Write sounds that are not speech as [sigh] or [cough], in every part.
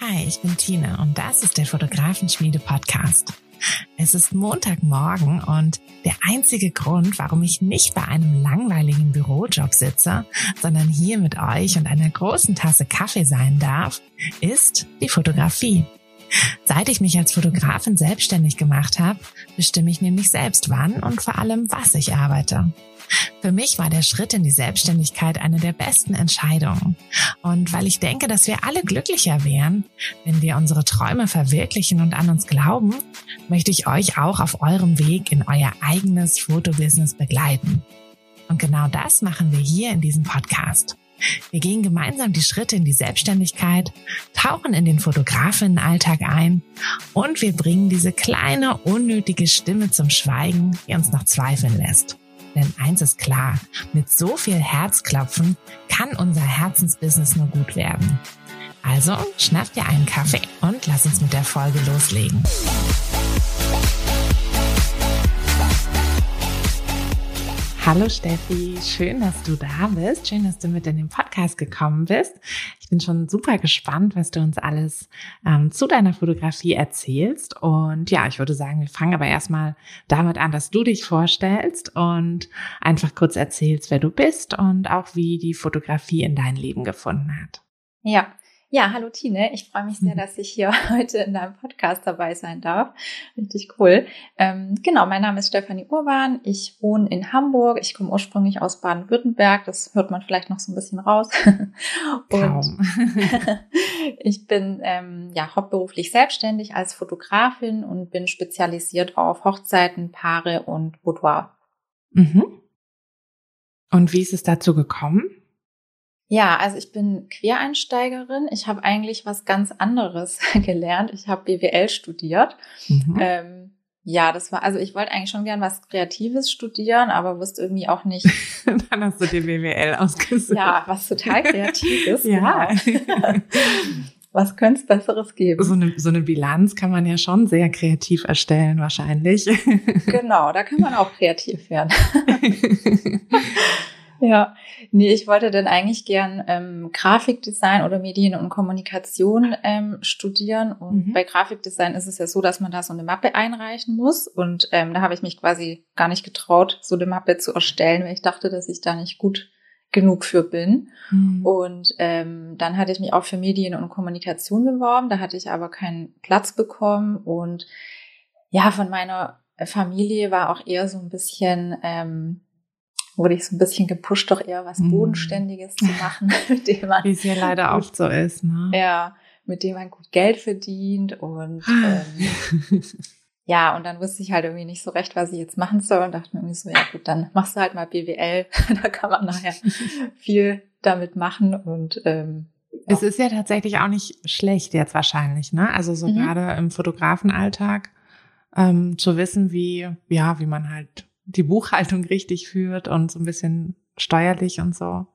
Hi, ich bin Tina und das ist der Fotografenschmiede Podcast. Es ist Montagmorgen und der einzige Grund, warum ich nicht bei einem langweiligen Bürojob sitze, sondern hier mit euch und einer großen Tasse Kaffee sein darf, ist die Fotografie. Seit ich mich als Fotografin selbstständig gemacht habe, bestimme ich nämlich selbst wann und vor allem was ich arbeite. Für mich war der Schritt in die Selbstständigkeit eine der besten Entscheidungen. Und weil ich denke, dass wir alle glücklicher wären, wenn wir unsere Träume verwirklichen und an uns glauben, möchte ich euch auch auf eurem Weg in euer eigenes Fotobusiness begleiten. Und genau das machen wir hier in diesem Podcast. Wir gehen gemeinsam die Schritte in die Selbstständigkeit, tauchen in den Fotografinnenalltag ein und wir bringen diese kleine, unnötige Stimme zum Schweigen, die uns noch zweifeln lässt. Denn eins ist klar, mit so viel Herzklopfen kann unser Herzensbusiness nur gut werden. Also schnapp dir einen Kaffee und lass uns mit der Folge loslegen. Hallo Steffi, schön, dass du da bist. Schön, dass du mit in den Podcast gekommen bist. Ich bin schon super gespannt, was du uns alles ähm, zu deiner Fotografie erzählst. Und ja, ich würde sagen, wir fangen aber erstmal damit an, dass du dich vorstellst und einfach kurz erzählst, wer du bist und auch wie die Fotografie in dein Leben gefunden hat. Ja, ja, hallo Tine. Ich freue mich sehr, [laughs] dass ich hier [laughs] heute in deinem Podcast dabei sein darf. Richtig cool. Ähm, genau, mein Name ist Stefanie Urban. Ich wohne in Hamburg. Ich komme ursprünglich aus Baden-Württemberg. Das hört man vielleicht noch so ein bisschen raus. [laughs] Und ich bin ähm, ja hauptberuflich selbstständig als Fotografin und bin spezialisiert auf Hochzeiten, Paare und Boudoir. Mhm. Und wie ist es dazu gekommen? Ja, also ich bin Quereinsteigerin. Ich habe eigentlich was ganz anderes [laughs] gelernt. Ich habe BWL studiert. Mhm. Ähm, ja, das war, also ich wollte eigentlich schon gern was Kreatives studieren, aber wusste irgendwie auch nicht. [laughs] Dann hast du dir BWL ausgesucht. Ja, was total Kreatives. [laughs] ja. Was könnte es Besseres geben? So eine, so eine Bilanz kann man ja schon sehr kreativ erstellen, wahrscheinlich. genau, da kann man auch kreativ werden. Ja, nee, ich wollte dann eigentlich gern ähm, Grafikdesign oder Medien und Kommunikation ähm, studieren. Und mhm. bei Grafikdesign ist es ja so, dass man da so eine Mappe einreichen muss. Und ähm, da habe ich mich quasi gar nicht getraut, so eine Mappe zu erstellen, weil ich dachte, dass ich da nicht gut genug für bin. Mhm. Und ähm, dann hatte ich mich auch für Medien und Kommunikation beworben. Da hatte ich aber keinen Platz bekommen. Und ja, von meiner Familie war auch eher so ein bisschen ähm, wurde ich so ein bisschen gepusht, doch eher was mhm. Bodenständiges zu machen, [laughs] mit dem man. Wie es ja leider oft so ist, ne? Ja, mit dem man gut Geld verdient und ähm, [laughs] ja, und dann wusste ich halt irgendwie nicht so recht, was ich jetzt machen soll und dachte mir irgendwie so, ja gut, dann machst du halt mal BWL, [laughs] da kann man nachher viel damit machen und ähm, ja. Es ist ja tatsächlich auch nicht schlecht jetzt wahrscheinlich, ne? Also so mhm. gerade im Fotografenalltag ähm, zu wissen, wie ja, wie man halt die Buchhaltung richtig führt und so ein bisschen steuerlich und so.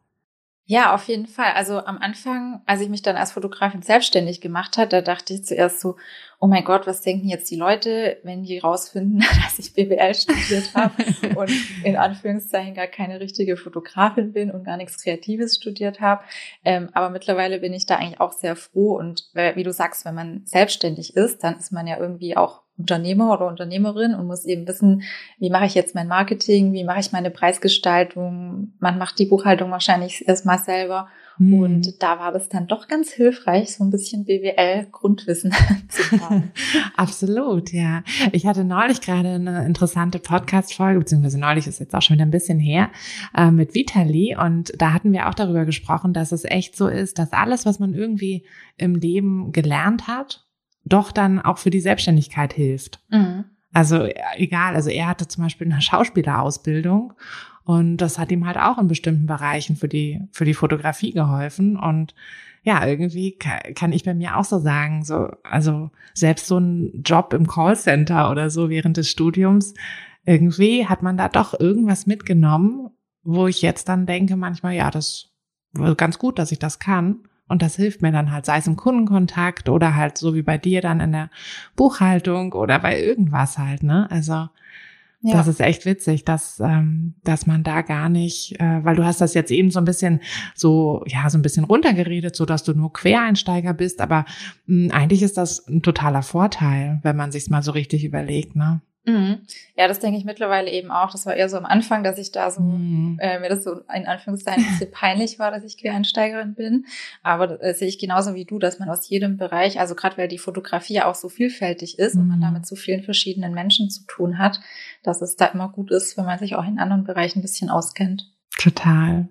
Ja, auf jeden Fall. Also am Anfang, als ich mich dann als Fotografin selbstständig gemacht hat, da dachte ich zuerst so, oh mein Gott, was denken jetzt die Leute, wenn die rausfinden, [laughs] dass ich BWL studiert habe [laughs] und in Anführungszeichen gar keine richtige Fotografin bin und gar nichts Kreatives studiert habe. Ähm, aber mittlerweile bin ich da eigentlich auch sehr froh und wie du sagst, wenn man selbstständig ist, dann ist man ja irgendwie auch Unternehmer oder Unternehmerin und muss eben wissen, wie mache ich jetzt mein Marketing, wie mache ich meine Preisgestaltung. Man macht die Buchhaltung wahrscheinlich erstmal selber. Mhm. Und da war das dann doch ganz hilfreich, so ein bisschen BWL-Grundwissen [laughs] zu haben. [laughs] Absolut, ja. Ich hatte neulich gerade eine interessante Podcast-Folge, beziehungsweise neulich ist jetzt auch schon wieder ein bisschen her, äh, mit Vitali. Und da hatten wir auch darüber gesprochen, dass es echt so ist, dass alles, was man irgendwie im Leben gelernt hat, doch dann auch für die Selbstständigkeit hilft. Mhm. Also egal, also er hatte zum Beispiel eine [laughs] Schauspielerausbildung und das hat ihm halt auch in bestimmten Bereichen für die, für die Fotografie geholfen. Und ja, irgendwie kann ich bei mir auch so sagen, so, also selbst so ein Job im Callcenter oder so während des Studiums, irgendwie hat man da doch irgendwas mitgenommen, wo ich jetzt dann denke manchmal, ja, das war ganz gut, dass ich das kann. Und das hilft mir dann halt, sei es im Kundenkontakt oder halt so wie bei dir dann in der Buchhaltung oder bei irgendwas halt, ne? Also ja. das ist echt witzig, dass, ähm, dass man da gar nicht, äh, weil du hast das jetzt eben so ein bisschen so, ja, so ein bisschen runtergeredet, so dass du nur Quereinsteiger bist, aber mh, hm, eigentlich ist das ein totaler Vorteil, wenn man sich's mal so richtig überlegt, ne? Mhm. Ja, das denke ich mittlerweile eben auch. Das war eher so am Anfang, dass ich da so, mhm. äh, mir das so in Anführungszeichen ein bisschen [laughs] peinlich war, dass ich Quereinsteigerin bin. Aber das äh, sehe ich genauso wie du, dass man aus jedem Bereich, also gerade weil die Fotografie ja auch so vielfältig ist mhm. und man mhm. damit so vielen verschiedenen Menschen zu tun hat, dass es da immer gut ist, wenn man sich auch in anderen Bereichen ein bisschen auskennt. Total.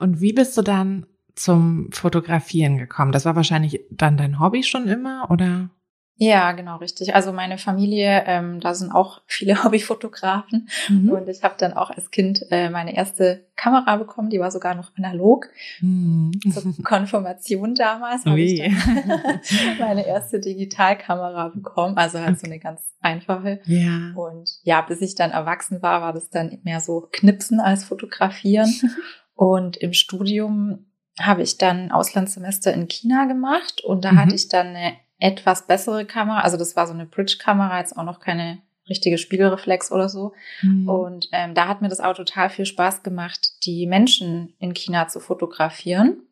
Und wie bist du dann zum Fotografieren gekommen? Das war wahrscheinlich dann dein Hobby schon immer, oder? Ja, genau, richtig. Also meine Familie, ähm, da sind auch viele [laughs] Hobbyfotografen mhm. und ich habe dann auch als Kind äh, meine erste Kamera bekommen, die war sogar noch analog. Mhm. Zur [laughs] Konfirmation damals habe ich dann [laughs] meine erste Digitalkamera bekommen, also halt okay. so eine ganz einfache. Ja. Und ja, bis ich dann erwachsen war, war das dann mehr so Knipsen als Fotografieren. und im Studium habe ich dann Auslandssemester in China gemacht und da mhm. hatte ich dann eine etwas bessere Kamera. Also das war so eine Bridge-Kamera, jetzt auch noch keine richtige Spiegelreflex oder so. Mhm. Und ähm, da hat mir das auch total viel Spaß gemacht, die Menschen in China zu fotografieren.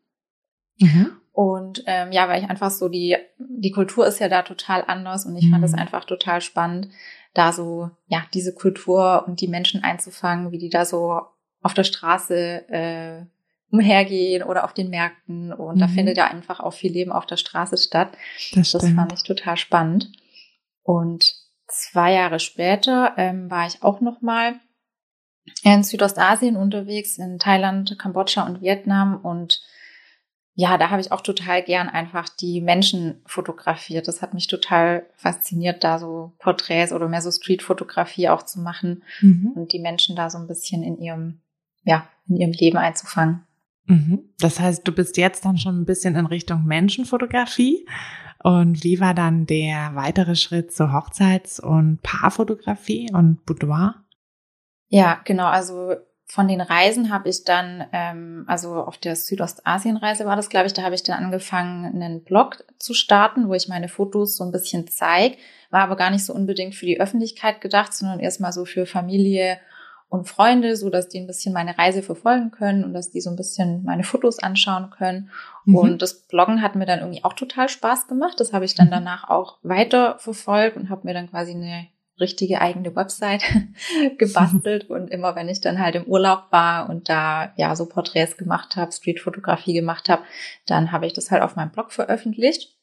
Mhm. Und ähm, ja, weil ich einfach so die, die Kultur ist ja da total anders und ich mhm. fand es einfach total spannend, da so, ja, diese Kultur und die Menschen einzufangen, wie die da so auf der Straße äh, umhergehen oder auf den Märkten. Und mhm. da findet ja einfach auch viel Leben auf der Straße statt. Das, das fand ich total spannend. Und zwei Jahre später ähm, war ich auch noch mal in Südostasien unterwegs, in Thailand, Kambodscha und Vietnam. Und ja, da habe ich auch total gern einfach die Menschen fotografiert. Das hat mich total fasziniert, da so Porträts oder mehr so Streetfotografie auch zu machen mhm. und die Menschen da so ein bisschen in ihrem, ja, in ihrem Leben einzufangen. Mhm. Das heißt, du bist jetzt dann schon ein bisschen in Richtung Menschenfotografie. Und wie war dann der weitere Schritt zur Hochzeits- und Paarfotografie und Boudoir? Ja, genau. Also von den Reisen habe ich dann, ähm, also auf der Südostasienreise war das, glaube ich, da habe ich dann angefangen, einen Blog zu starten, wo ich meine Fotos so ein bisschen zeige. War aber gar nicht so unbedingt für die Öffentlichkeit gedacht, sondern erstmal so für Familie und Freunde, so dass die ein bisschen meine Reise verfolgen können und dass die so ein bisschen meine Fotos anschauen können. Mhm. Und das Bloggen hat mir dann irgendwie auch total Spaß gemacht. Das habe ich dann mhm. danach auch weiter verfolgt und habe mir dann quasi eine richtige eigene Website [laughs] gebastelt und immer wenn ich dann halt im Urlaub war und da ja so Porträts gemacht habe, Streetfotografie gemacht habe, dann habe ich das halt auf meinem Blog veröffentlicht.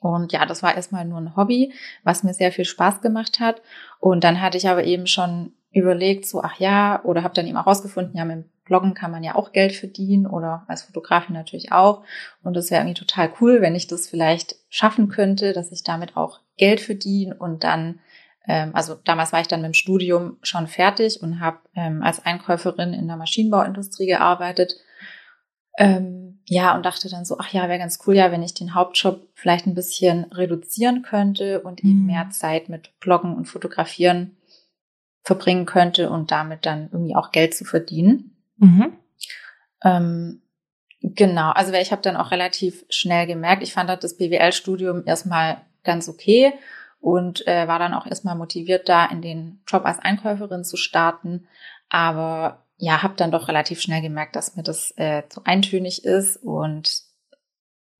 Und ja, das war erstmal nur ein Hobby, was mir sehr viel Spaß gemacht hat. Und dann hatte ich aber eben schon überlegt, so, ach ja, oder habe dann eben auch rausgefunden, ja, mit dem Bloggen kann man ja auch Geld verdienen oder als Fotografin natürlich auch. Und das wäre irgendwie total cool, wenn ich das vielleicht schaffen könnte, dass ich damit auch Geld verdiene und dann, ähm, also damals war ich dann mit dem Studium schon fertig und habe ähm, als Einkäuferin in der Maschinenbauindustrie gearbeitet. Ähm, ja, und dachte dann so, ach ja, wäre ganz cool, ja, wenn ich den Hauptjob vielleicht ein bisschen reduzieren könnte und eben mhm. mehr Zeit mit Bloggen und Fotografieren verbringen könnte und damit dann irgendwie auch Geld zu verdienen. Mhm. Ähm, genau, also ich habe dann auch relativ schnell gemerkt, ich fand das BWL-Studium erstmal ganz okay und äh, war dann auch erstmal motiviert, da in den Job als Einkäuferin zu starten. Aber ja, habe dann doch relativ schnell gemerkt, dass mir das äh, zu eintönig ist und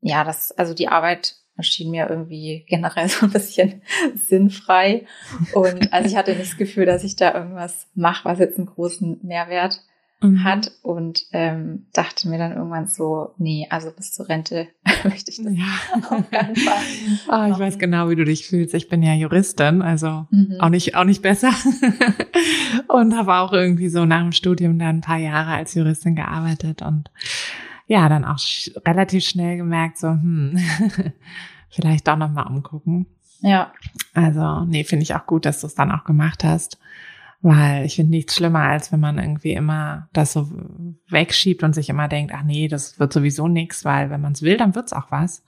ja, das, also die Arbeit erschien mir irgendwie generell [laughs] so ein bisschen sinnfrei. Und also ich hatte nicht das Gefühl, dass ich da irgendwas mache, was jetzt einen großen Mehrwert mhm. hat und ähm, dachte mir dann irgendwann so, nee, also bis zur Rente [laughs] möchte ich das ja. auf keinen Fall. [laughs] Ah, ich weiß genau, wie du dich fühlst. Ich bin ja Juristin, also mhm. auch nicht auch nicht besser und habe auch irgendwie so nach dem Studium dann ein paar Jahre als Juristin gearbeitet und ja, dann auch sch relativ schnell gemerkt, so, hm, [laughs] vielleicht doch nochmal umgucken. Ja. Also, nee, finde ich auch gut, dass du es dann auch gemacht hast. Weil ich finde nichts schlimmer, als wenn man irgendwie immer das so wegschiebt und sich immer denkt, ach nee, das wird sowieso nichts, weil wenn man es will, dann wird's auch was.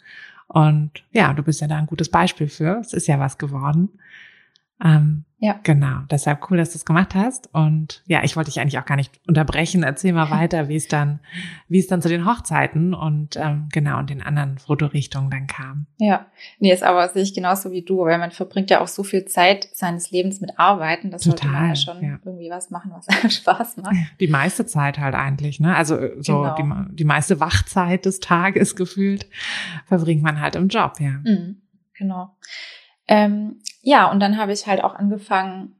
Und ja, du bist ja da ein gutes Beispiel für. Es ist ja was geworden. Ähm, ja. Genau. Deshalb cool, dass du es gemacht hast. Und ja, ich wollte dich eigentlich auch gar nicht unterbrechen. Erzähl mal weiter, wie es dann, wie es dann zu den Hochzeiten und ähm, genau und den anderen Fotorichtungen dann kam. Ja, nee, ist aber sehe ich genauso wie du, weil man verbringt ja auch so viel Zeit seines Lebens mit Arbeiten, dass sollte man ja schon ja. irgendwie was machen, was einem [laughs] Spaß macht. Die meiste Zeit halt eigentlich, ne? Also äh, so genau. die, die meiste Wachzeit des Tages [laughs] gefühlt verbringt man halt im Job, ja. Mhm, genau. Ähm, ja, und dann habe ich halt auch angefangen,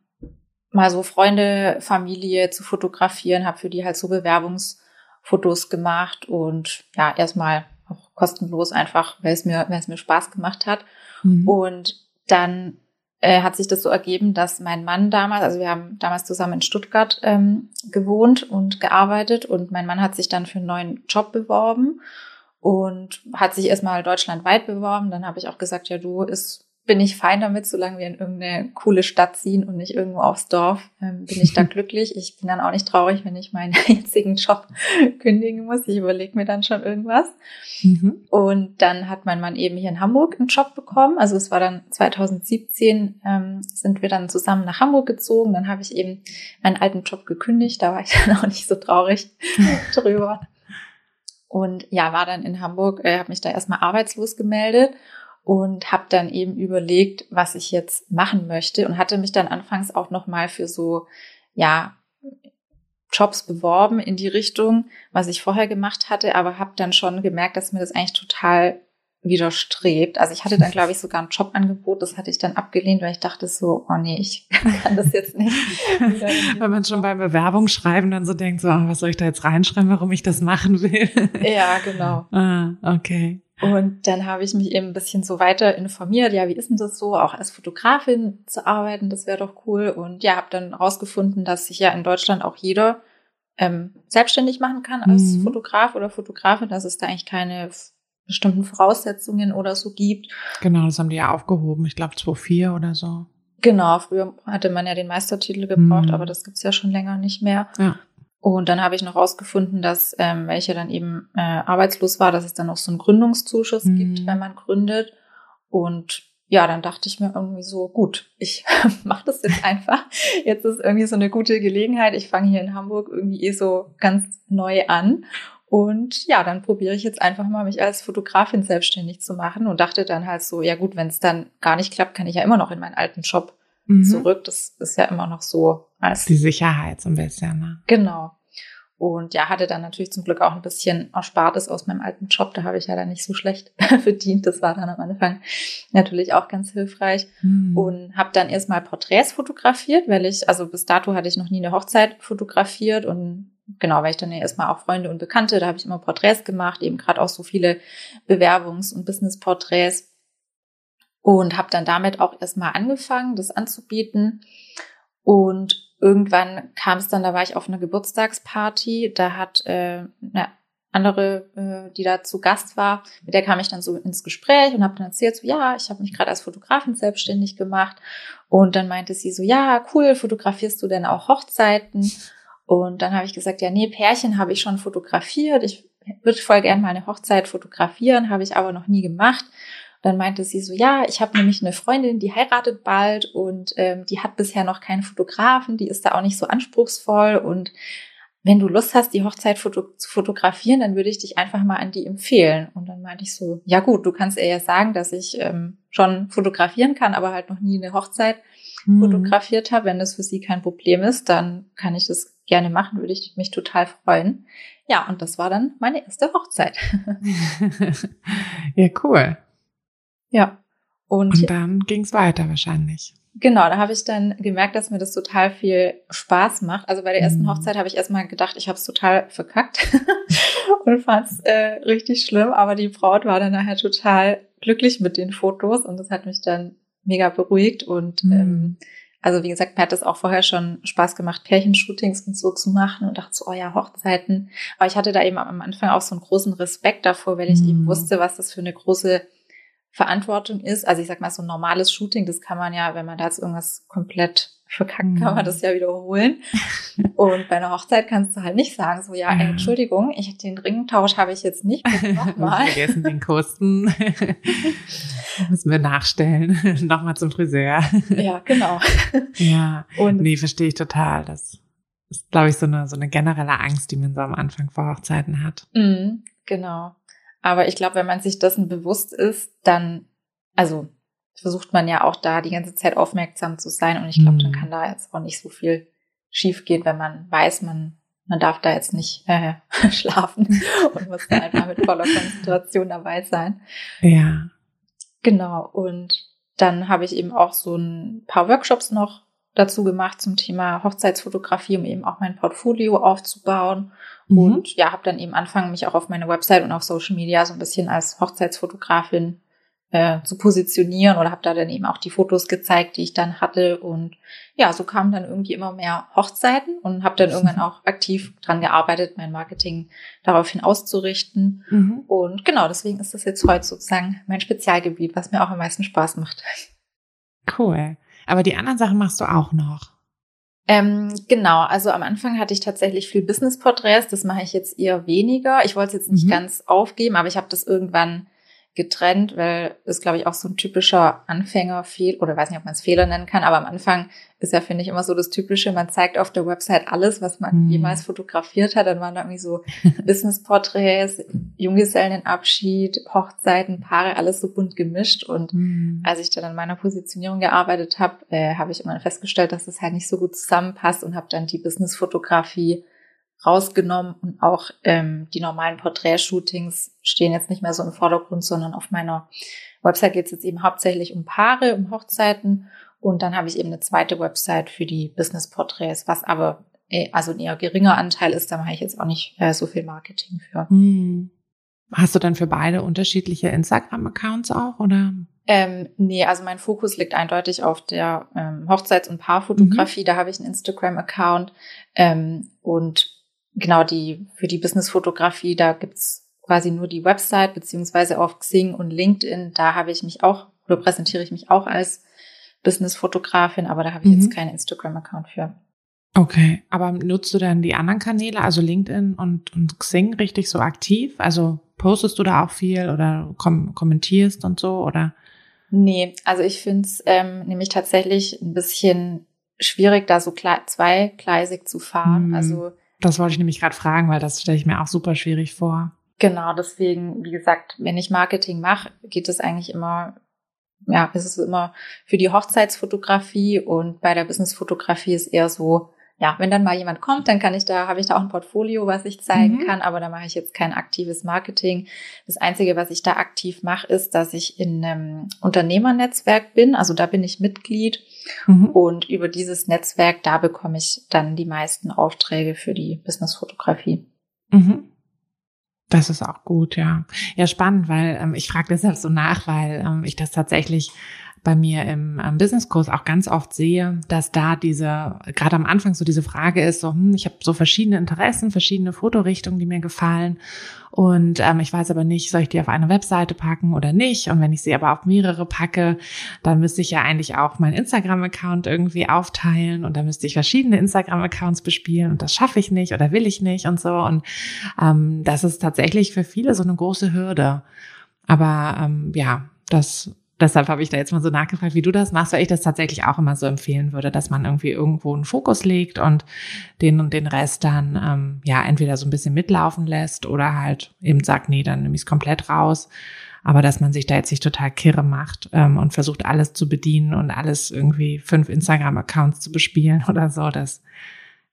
mal so Freunde, Familie zu fotografieren, habe für die halt so Bewerbungsfotos gemacht und ja, erstmal auch kostenlos einfach, weil es mir, weil es mir Spaß gemacht hat. Mhm. Und dann äh, hat sich das so ergeben, dass mein Mann damals, also wir haben damals zusammen in Stuttgart ähm, gewohnt und gearbeitet und mein Mann hat sich dann für einen neuen Job beworben und hat sich erstmal deutschlandweit beworben. Dann habe ich auch gesagt, ja, du ist bin ich fein damit, solange wir in irgendeine coole Stadt ziehen und nicht irgendwo aufs Dorf, ähm, bin ich da [laughs] glücklich. Ich bin dann auch nicht traurig, wenn ich meinen [laughs] jetzigen Job [laughs] kündigen muss. Ich überlege mir dann schon irgendwas. Mhm. Und dann hat mein Mann eben hier in Hamburg einen Job bekommen. Also es war dann 2017, ähm, sind wir dann zusammen nach Hamburg gezogen. Dann habe ich eben meinen alten Job gekündigt. Da war ich dann auch nicht so traurig drüber. Und ja, war dann in Hamburg, äh, habe mich da erstmal arbeitslos gemeldet und habe dann eben überlegt, was ich jetzt machen möchte und hatte mich dann anfangs auch noch mal für so ja Jobs beworben in die Richtung, was ich vorher gemacht hatte, aber habe dann schon gemerkt, dass mir das eigentlich total widerstrebt. Also ich hatte dann, glaube ich, sogar ein Jobangebot, das hatte ich dann abgelehnt, weil ich dachte so, oh nee, ich [laughs] kann das jetzt nicht. weil man schon beim Bewerbungsschreiben dann so denkt, so, oh, was soll ich da jetzt reinschreiben, warum ich das machen will? ja, genau. [laughs] Ah, okay. Und dann habe ich mich eben ein bisschen so weiter informiert, ja, wie ist denn das so, auch als Fotografin zu arbeiten, das wäre doch cool. Und ja, habe dann rausgefunden, dass sich ja in Deutschland auch jeder ähm, selbstständig machen kann als mhm. Fotograf oder Fotografin, dass es da eigentlich keine bestimmten Voraussetzungen oder so gibt. Genau, das haben die ja aufgehoben, ich glaube 2.4 oder so. Genau, früher hatte man ja den Meistertitel gebraucht, mhm. aber das gibt's ja schon länger nicht mehr. Ja. Und dann habe ich noch rausgefunden, dass, ähm, welche dann eben äh, arbeitslos war, dass es dann noch so einen Gründungszuschuss mhm. gibt, wenn man gründet. Und ja, dann dachte ich mir irgendwie so, gut, ich [laughs] mache das jetzt einfach. Jetzt ist irgendwie so eine gute Gelegenheit. Ich fange hier in Hamburg irgendwie eh so ganz neu an. Und ja, dann probiere ich jetzt einfach mal, mich als Fotografin selbstständig zu machen und dachte dann halt so, ja gut, wenn es dann gar nicht klappt, kann ich ja immer noch in meinen alten Job mhm. zurück. Das ist ja immer noch so als die Sicherheit so ein bisschen. Ne? Genau. Und ja, hatte dann natürlich zum Glück auch ein bisschen Erspartes aus meinem alten Job. Da habe ich ja dann nicht so schlecht [laughs] verdient. Das war dann am Anfang natürlich auch ganz hilfreich. Mhm. Und habe dann erstmal Porträts fotografiert, weil ich, also bis dato hatte ich noch nie eine Hochzeit fotografiert und genau, weil ich dann ja erstmal auch Freunde und Bekannte, da habe ich immer Porträts gemacht, eben gerade auch so viele Bewerbungs- und Business-Porträts und habe dann damit auch erstmal angefangen, das anzubieten. Und irgendwann kam es dann, da war ich auf einer Geburtstagsparty, da hat äh, eine andere, äh, die da zu Gast war, mit der kam ich dann so ins Gespräch und habe dann erzählt, so ja, ich habe mich gerade als Fotografin selbstständig gemacht. Und dann meinte sie so, ja, cool, fotografierst du denn auch Hochzeiten? Und dann habe ich gesagt, ja, nee, Pärchen habe ich schon fotografiert. Ich würde voll gern mal eine Hochzeit fotografieren, habe ich aber noch nie gemacht. Dann meinte sie so, ja, ich habe nämlich eine Freundin, die heiratet bald und ähm, die hat bisher noch keinen Fotografen, die ist da auch nicht so anspruchsvoll und wenn du Lust hast, die Hochzeit foto zu fotografieren, dann würde ich dich einfach mal an die empfehlen. Und dann meinte ich so, ja gut, du kannst ihr ja sagen, dass ich ähm, schon fotografieren kann, aber halt noch nie eine Hochzeit hm. fotografiert habe. Wenn das für sie kein Problem ist, dann kann ich das gerne machen, würde ich mich total freuen. Ja, und das war dann meine erste Hochzeit. [laughs] [laughs] ja, cool. Ja. Und, und dann ging es weiter wahrscheinlich. Genau, da habe ich dann gemerkt, dass mir das total viel Spaß macht. Also bei der ersten mhm. Hochzeit habe ich erstmal gedacht, ich habe es total verkackt [laughs] und fand es äh, richtig schlimm. Aber die Braut war dann nachher total glücklich mit den Fotos und das hat mich dann mega beruhigt. Und mhm. ähm, also wie gesagt, mir hat es auch vorher schon Spaß gemacht, Pärchenshootings und so zu machen und dachte so, oh ja, Hochzeiten. Aber ich hatte da eben am Anfang auch so einen großen Respekt davor, weil ich mhm. eben wusste, was das für eine große Verantwortung ist. Also ich sag mal, so ein normales Shooting, das kann man ja, wenn man da jetzt irgendwas komplett verkackt, kann man mhm. das ja wiederholen. Und bei einer Hochzeit kannst du halt nicht sagen, so, ja, ey, Entschuldigung, ich, den Ringtausch habe ich jetzt nicht, [laughs] nochmal. vergessen den Kosten. [laughs] Müssen wir nachstellen. [laughs] nochmal zum Friseur. ja, genau. ja, und nee, verstehe ich total. Das ist, glaube ich, so eine, so eine generelle Angst, die man so am Anfang vor Hochzeiten hat. Mhm, genau. Aber ich glaube, wenn man sich dessen bewusst ist, dann, also versucht man ja auch da die ganze Zeit aufmerksam zu sein. Und ich glaube, dann mhm. kann da jetzt auch nicht so viel schiefgehen, wenn man weiß, man, man darf da jetzt nicht äh, [laughs] schlafen [laughs] und muss da einfach mit voller Konzentration dabei sein. Ja. Genau. Und dann habe ich eben auch so ein paar Workshops noch dazu gemacht zum Thema Hochzeitsfotografie, um eben auch mein Portfolio aufzubauen. Mhm. Und ja, habe dann eben angefangen, mich auch auf meine Website und auf Social Media so ein bisschen als Hochzeitsfotografin äh, zu positionieren oder habe da dann eben auch die Fotos gezeigt, die ich dann hatte. Und ja, so kamen dann irgendwie immer mehr Hochzeiten und habe dann irgendwann auch aktiv dran gearbeitet, mein Marketing daraufhin auszurichten. Mhm. Und genau, deswegen ist das jetzt heute sozusagen mein Spezialgebiet, was mir auch am meisten Spaß macht. Cool. Aber die anderen Sachen machst du auch noch. Ähm, genau, also am Anfang hatte ich tatsächlich viel Business-Porträts, das mache ich jetzt eher weniger. Ich wollte es jetzt nicht mhm. ganz aufgeben, aber ich habe das irgendwann getrennt, weil es, glaube ich, auch so ein typischer Anfängerfehler, oder weiß nicht, ob man es Fehler nennen kann, aber am Anfang ist ja, finde ich, immer so das Typische, man zeigt auf der Website alles, was man mhm. jemals fotografiert hat. Dann waren da irgendwie so [laughs] Business-Porträts, Junggesellenabschied, Hochzeiten, Paare, alles so bunt gemischt. Und mhm. als ich dann an meiner Positionierung gearbeitet habe, äh, habe ich immer festgestellt, dass das halt nicht so gut zusammenpasst und habe dann die Business-Fotografie rausgenommen und auch ähm, die normalen Porträtshootings stehen jetzt nicht mehr so im Vordergrund, sondern auf meiner Website geht es jetzt eben hauptsächlich um Paare, um Hochzeiten und dann habe ich eben eine zweite Website für die Business-Porträts, was aber äh, also ein eher geringer Anteil ist, da mache ich jetzt auch nicht äh, so viel Marketing für. Hm. Hast du dann für beide unterschiedliche Instagram-Accounts auch oder? Ähm, nee, also mein Fokus liegt eindeutig auf der ähm, Hochzeits- und Paarfotografie. Mhm. Da habe ich einen Instagram-Account ähm, und genau die für die Business-Fotografie, da gibt's quasi nur die Website, beziehungsweise auf Xing und LinkedIn, da habe ich mich auch, oder präsentiere ich mich auch als Business-Fotografin, aber da habe ich mhm. jetzt keinen Instagram-Account für. Okay, aber nutzt du dann die anderen Kanäle, also LinkedIn und, und Xing richtig so aktiv? Also postest du da auch viel oder kom kommentierst und so oder? Nee, also ich finde es ähm, nämlich tatsächlich ein bisschen schwierig, da so zweigleisig zu fahren. Mhm. Also das wollte ich nämlich gerade fragen, weil das stelle ich mir auch super schwierig vor. Genau, deswegen, wie gesagt, wenn ich Marketing mache, geht es eigentlich immer, ja, ist es immer für die Hochzeitsfotografie und bei der Businessfotografie ist eher so, ja, wenn dann mal jemand kommt, dann kann ich da, habe ich da auch ein Portfolio, was ich zeigen mhm. kann, aber da mache ich jetzt kein aktives Marketing. Das Einzige, was ich da aktiv mache, ist, dass ich in einem Unternehmernetzwerk bin. Also da bin ich Mitglied mhm. und über dieses Netzwerk, da bekomme ich dann die meisten Aufträge für die Businessfotografie. Mhm. Das ist auch gut, ja. Ja, spannend, weil ähm, ich frage deshalb so nach, weil ähm, ich das tatsächlich bei mir im ähm, Businesskurs auch ganz oft sehe, dass da diese, gerade am Anfang so diese Frage ist, so, hm, ich habe so verschiedene Interessen, verschiedene Fotorichtungen, die mir gefallen. Und ähm, ich weiß aber nicht, soll ich die auf eine Webseite packen oder nicht? Und wenn ich sie aber auf mehrere packe, dann müsste ich ja eigentlich auch meinen Instagram-Account irgendwie aufteilen und dann müsste ich verschiedene Instagram-Accounts bespielen und das schaffe ich nicht oder will ich nicht und so. Und ähm, das ist tatsächlich für viele so eine große Hürde. Aber ähm, ja, das deshalb habe ich da jetzt mal so nachgefragt, wie du das machst, weil ich das tatsächlich auch immer so empfehlen würde, dass man irgendwie irgendwo einen Fokus legt und den und den Rest dann ähm, ja entweder so ein bisschen mitlaufen lässt oder halt eben sagt, nee, dann nehme ich es komplett raus. Aber dass man sich da jetzt nicht total kirre macht ähm, und versucht, alles zu bedienen und alles irgendwie fünf Instagram-Accounts zu bespielen [laughs] oder so, das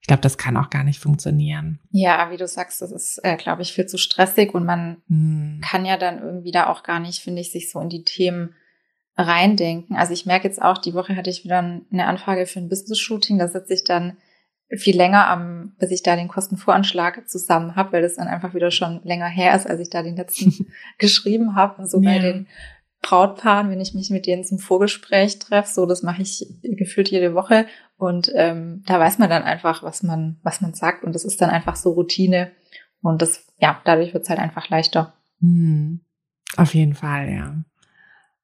ich glaube, das kann auch gar nicht funktionieren. Ja, wie du sagst, das ist, äh, glaube ich, viel zu stressig und man hm. kann ja dann irgendwie da auch gar nicht, finde ich, sich so in die Themen reindenken. Also ich merke jetzt auch, die Woche hatte ich wieder eine Anfrage für ein Business-Shooting. Da sitze ich dann viel länger am, bis ich da den Kostenvoranschlag zusammen habe, weil das dann einfach wieder schon länger her ist, als ich da den letzten [laughs] geschrieben habe. Und so ja. bei den Brautpaaren, wenn ich mich mit denen zum Vorgespräch treffe, so das mache ich gefühlt jede Woche. Und ähm, da weiß man dann einfach, was man, was man sagt. Und das ist dann einfach so Routine. Und das, ja, dadurch wird es halt einfach leichter. Hm. Auf jeden Fall, ja.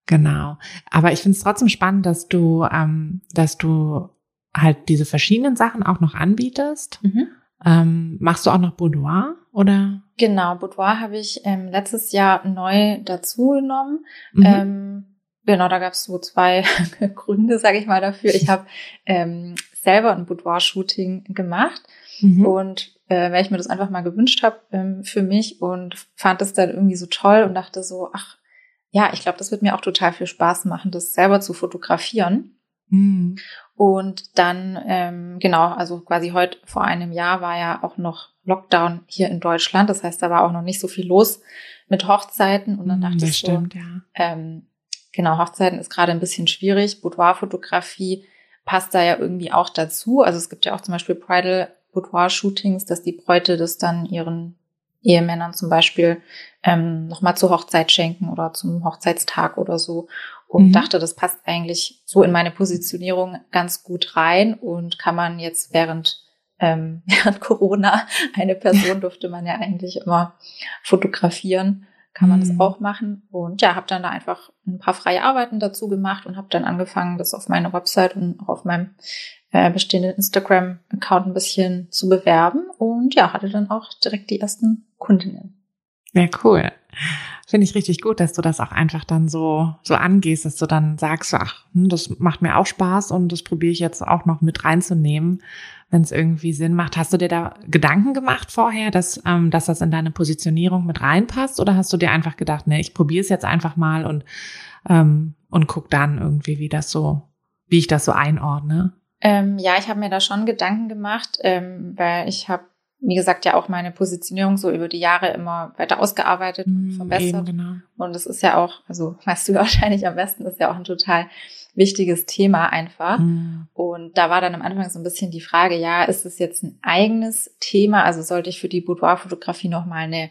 Genau. Aber ich finde es trotzdem spannend, dass du, ähm, dass du halt diese verschiedenen Sachen auch noch anbietest. Mhm. Ähm, machst du auch noch Boudoir oder? Genau, Boudoir habe ich ähm, letztes Jahr neu dazu genommen. Mhm. Ähm, genau, da gab es so zwei [laughs] Gründe, sage ich mal, dafür. Ich habe ähm, selber ein Boudoir-Shooting gemacht mhm. und äh, weil ich mir das einfach mal gewünscht habe ähm, für mich und fand das dann irgendwie so toll und dachte so, ach ja, ich glaube, das wird mir auch total viel Spaß machen, das selber zu fotografieren. Mhm. Und dann, ähm, genau, also quasi heute vor einem Jahr war ja auch noch Lockdown hier in Deutschland. Das heißt, da war auch noch nicht so viel los mit Hochzeiten. Und dann hm, dachte das ich so, stimmt, ja. ähm, genau, Hochzeiten ist gerade ein bisschen schwierig. Boudoir-Fotografie passt da ja irgendwie auch dazu. Also es gibt ja auch zum Beispiel Bridal Boudoir-Shootings, dass die Bräute das dann ihren Ehemännern zum Beispiel ähm, nochmal zur Hochzeit schenken oder zum Hochzeitstag oder so. Und mhm. dachte, das passt eigentlich so in meine Positionierung ganz gut rein und kann man jetzt während, ähm, [laughs] während Corona, eine Person durfte man ja eigentlich immer fotografieren, kann man mhm. das auch machen. Und ja, habe dann da einfach ein paar freie Arbeiten dazu gemacht und habe dann angefangen, das auf meiner Website und auch auf meinem äh, bestehenden Instagram-Account ein bisschen zu bewerben und ja, hatte dann auch direkt die ersten Kundinnen. Ja, cool. Finde ich richtig gut, dass du das auch einfach dann so, so angehst, dass du dann sagst, ach, hm, das macht mir auch Spaß und das probiere ich jetzt auch noch mit reinzunehmen, wenn es irgendwie Sinn macht. Hast du dir da Gedanken gemacht vorher, dass, ähm, dass das in deine Positionierung mit reinpasst oder hast du dir einfach gedacht, ne, ich probiere es jetzt einfach mal und, ähm, und guck dann irgendwie, wie das so, wie ich das so einordne? Ähm, ja, ich habe mir da schon Gedanken gemacht, ähm, weil ich habe, wie gesagt, ja auch meine Positionierung so über die Jahre immer weiter ausgearbeitet und mm, verbessert. Eben, genau. Und es ist ja auch, also weißt du [laughs] wahrscheinlich am besten, ist ja auch ein total wichtiges Thema einfach. Mm. Und da war dann am Anfang so ein bisschen die Frage, ja, ist es jetzt ein eigenes Thema? Also sollte ich für die Boudoir-Fotografie nochmal eine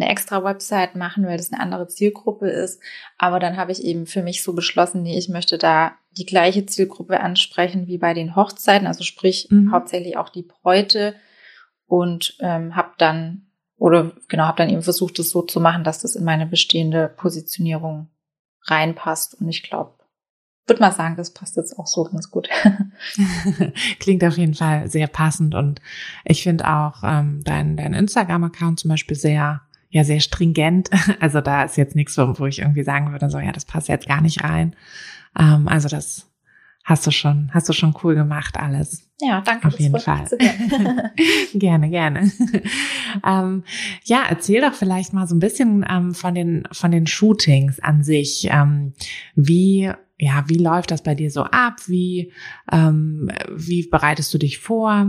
eine extra Website machen, weil das eine andere Zielgruppe ist. Aber dann habe ich eben für mich so beschlossen, nee, ich möchte da die gleiche Zielgruppe ansprechen wie bei den Hochzeiten, also sprich mhm. hauptsächlich auch die Bräute und ähm, habe dann oder genau habe dann eben versucht, es so zu machen, dass das in meine bestehende Positionierung reinpasst. Und ich glaube, würde mal sagen, das passt jetzt auch so ganz gut. [laughs] Klingt auf jeden Fall sehr passend und ich finde auch ähm, dein, dein Instagram-Account zum Beispiel sehr ja sehr stringent. [laughs] Also da ist jetzt nichts, wo ich irgendwie sagen würde, so ja, das passt jetzt gar nicht rein. Ähm, also das hast du schon, hast du schon cool gemacht alles. Ja, danke. Auf jeden Fall. [laughs] gerne, gerne. [laughs] ähm, ja, erzähl doch vielleicht mal so ein bisschen ähm, von den von den Shootings an sich. Ähm, wie ja, wie läuft das bei dir so ab? Wie ähm, wie bereitest du dich vor?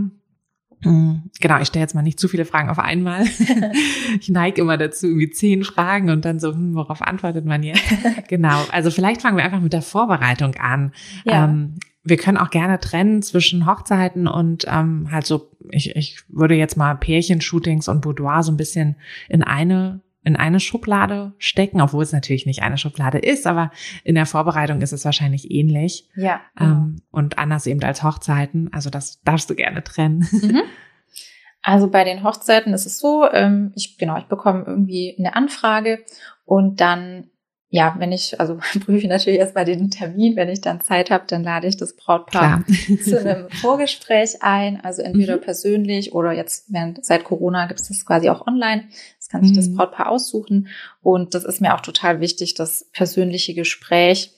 Mm, genau, ich stelle jetzt mal nicht zu viele Fragen auf einmal. [laughs] ich neige immer dazu, irgendwie zehn Fragen und dann so, hm, worauf antwortet man jetzt? [laughs] genau, also vielleicht fangen wir einfach mit der Vorbereitung an. Ja. Ähm, wir können auch gerne trennen zwischen Hochzeiten und ähm, halt so, ich, ich würde jetzt mal Pärchenshootings und Boudoir so ein bisschen in eine in eine Schublade stecken, obwohl es natürlich nicht eine Schublade ist, aber in der Vorbereitung ist es wahrscheinlich ähnlich. Ja. Ähm, und anders eben als Hochzeiten. Also das darfst du gerne trennen. [laughs] Mhm. Also bei den Hochzeiten ist es so, ähm, ich genau, ich bekomme irgendwie eine Anfrage und dann ja, wenn ich, also [laughs] prüfe natürlich erstmal den Termin, wenn ich dann Zeit habe, dann lade ich das Brautpaar [laughs] zu einem Vorgespräch ein, also entweder mhm. persönlich oder jetzt während seit Corona gibt es das quasi auch online. Kann sich mhm. das Brautpaar aussuchen und das ist mir auch total wichtig, das persönliche Gespräch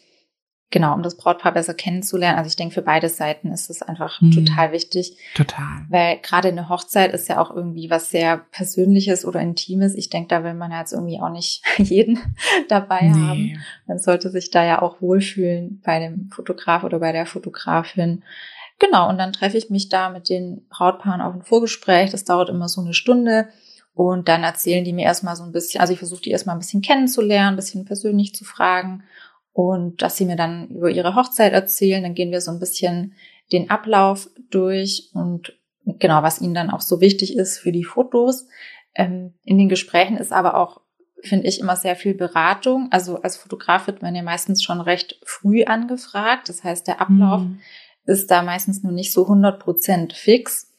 Genau, um das Brautpaar besser kennenzulernen. Also ich denke, für beide Seiten ist es einfach hm. total wichtig. Total. Weil gerade eine Hochzeit ist ja auch irgendwie was sehr Persönliches oder Intimes. Ich denke, da will man ja jetzt irgendwie auch nicht [laughs] jeden [laughs] dabei nee. haben. Man sollte sich da ja auch wohlfühlen bei dem Fotograf oder bei der Fotografin. Genau, und dann treffe ich mich da mit den Brautpaaren auf ein Vorgespräch. Das dauert immer so eine Stunde. Und dann erzählen die mir erstmal so ein bisschen, also ich versuche die erstmal ein bisschen kennenzulernen, ein bisschen persönlich zu fragen und dass sie mir dann über ihre Hochzeit erzählen. Dann gehen wir so ein bisschen den Ablauf durch und genau, was ihnen dann auch so wichtig ist für die Fotos. Ähm, in den Gesprächen ist aber auch, finde ich, immer sehr viel Beratung. Also als Fotograf wird man ja meistens schon recht früh angefragt. Das heißt, der Ablauf mhm. ist da meistens nur nicht so 100 Prozent fix.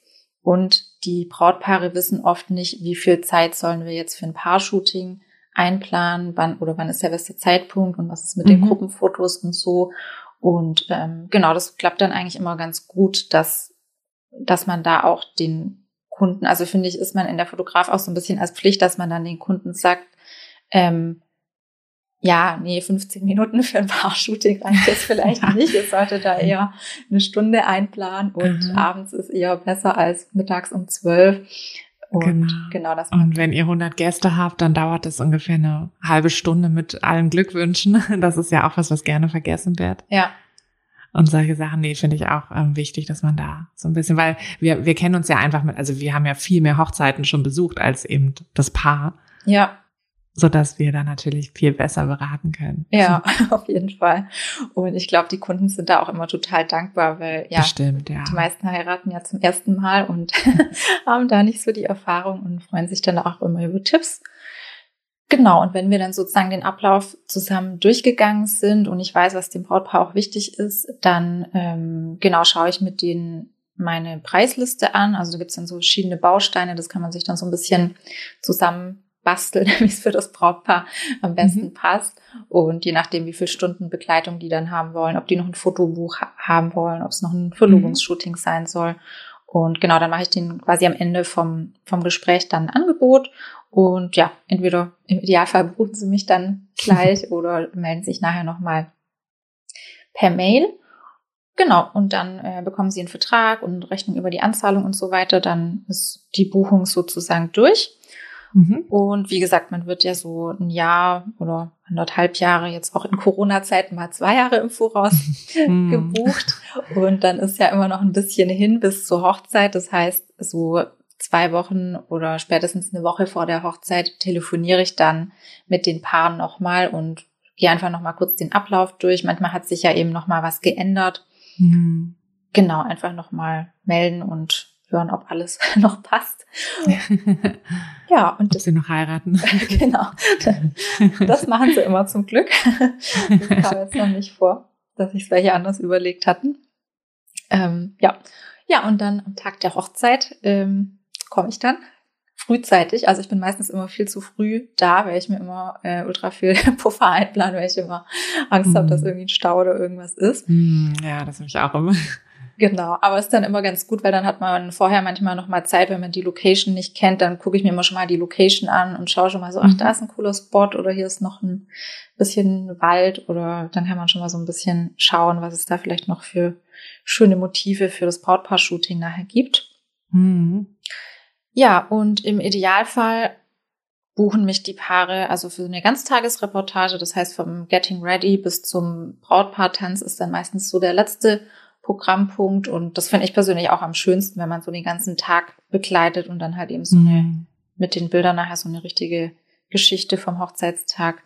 Und die Brautpaare wissen oft nicht, wie viel Zeit sollen wir jetzt für ein Paar-Shooting einplanen, wann oder wann ist der beste Zeitpunkt und was ist mit mhm. den Gruppenfotos und so. Und ähm, genau, das klappt dann eigentlich immer ganz gut, dass, dass man da auch den Kunden, also finde ich, ist man in der Fotograf auch so ein bisschen als Pflicht, dass man dann den Kunden sagt, ähm, ja, nee, 15 Minuten für ein Paar-Shooting reicht jetzt vielleicht [laughs] nicht. Es sollte da eher eine Stunde einplanen und mhm. abends ist eher besser als mittags um zwölf. Und genau. genau das. Und wenn ihr 100 Gäste habt, dann dauert es ungefähr eine halbe Stunde mit allen Glückwünschen. [laughs] Das ist ja auch was, was gerne vergessen wird. Ja. Und solche Sachen, nee, finde ich auch ähm, wichtig, dass man da so ein bisschen, weil wir, wir kennen uns ja einfach mit, also wir haben ja viel mehr Hochzeiten schon besucht als eben das Paar. Ja so dass wir da natürlich viel besser beraten können. Ja, [laughs] auf jeden Fall. Und ich glaube, die Kunden sind da auch immer total dankbar, weil ja, Bestimmt, ja. die meisten heiraten ja zum ersten Mal und [laughs] haben da nicht so die Erfahrung und freuen sich dann auch immer über Tipps. Genau, und wenn wir dann sozusagen den Ablauf zusammen durchgegangen sind und ich weiß, was dem Brautpaar auch wichtig ist, dann ähm, genau schaue ich mit denen meine Preisliste an. Also da gibt es dann so verschiedene Bausteine, das kann man sich dann so ein bisschen zusammen basteln, [laughs] wie es für das Brautpaar am besten mhm. passt. Und je nachdem, wie viel Stunden Begleitung die dann haben wollen, ob die noch ein Fotobuch ha haben wollen, ob es noch ein Verlobungsshooting sein soll. Und genau, dann mache ich den quasi am Ende vom, vom Gespräch dann ein Angebot. Und ja, entweder im Idealfall buchen sie mich dann [laughs] gleich oder melden sich nachher nochmal per Mail. Genau, und dann äh, bekommen sie einen Vertrag und Rechnung über die Anzahlung und so weiter. Dann ist die Buchung sozusagen durch. Mhm. Und wie gesagt, man wird ja so ein Jahr oder anderthalb Jahre jetzt auch in Corona-Zeiten mal zwei Jahre im Voraus [laughs] [laughs] mhm. gebucht. Und dann ist ja immer noch ein bisschen hin bis zur Hochzeit. Das heißt, so zwei Wochen oder spätestens eine Woche vor der Hochzeit telefoniere ich dann mit den Paaren nochmal und gehe einfach nochmal kurz den Ablauf durch. Manchmal hat sich ja eben nochmal was geändert. Mhm. Genau, einfach nochmal melden und hören, ob alles [laughs] noch passt. [laughs] ja, und ob sie noch heiraten. [laughs] genau. Das machen sie immer zum Glück. Das kam jetzt noch nicht vor, dass sich welche anders überlegt hatten. Ähm, ja. Ja, und dann am Tag der Hochzeit ähm, komme ich dann frühzeitig. Also ich bin meistens immer viel zu früh da, weil ich mir immer äh, ultra viel Puffer einplane, weil ich immer Angst mm. habe, dass irgendwie ein Stau oder irgendwas ist. Mm, ja, das habe ich auch immer. Genau, aber ist dann immer ganz gut, weil dann hat man vorher manchmal noch mal Zeit, wenn man die Location nicht kennt, dann gucke ich mir immer schon mal die Location an und schaue schon mal so, ach, da mhm. ist ein cooler Spot oder hier ist noch ein bisschen Wald oder dann kann man schon mal so ein bisschen schauen, was es da vielleicht noch für schöne Motive für das Brautpaar-Shooting nachher gibt. Mhm. Ja, und im Idealfall buchen mich die Paare also für eine Ganztagesreportage, das heißt vom Getting Ready bis zum Brautpaar-Tanz ist dann meistens so der letzte Programmpunkt. Und das finde ich persönlich auch am schönsten, wenn man so den ganzen Tag begleitet und dann halt eben so eine, mhm. mit den Bildern nachher so eine richtige Geschichte vom Hochzeitstag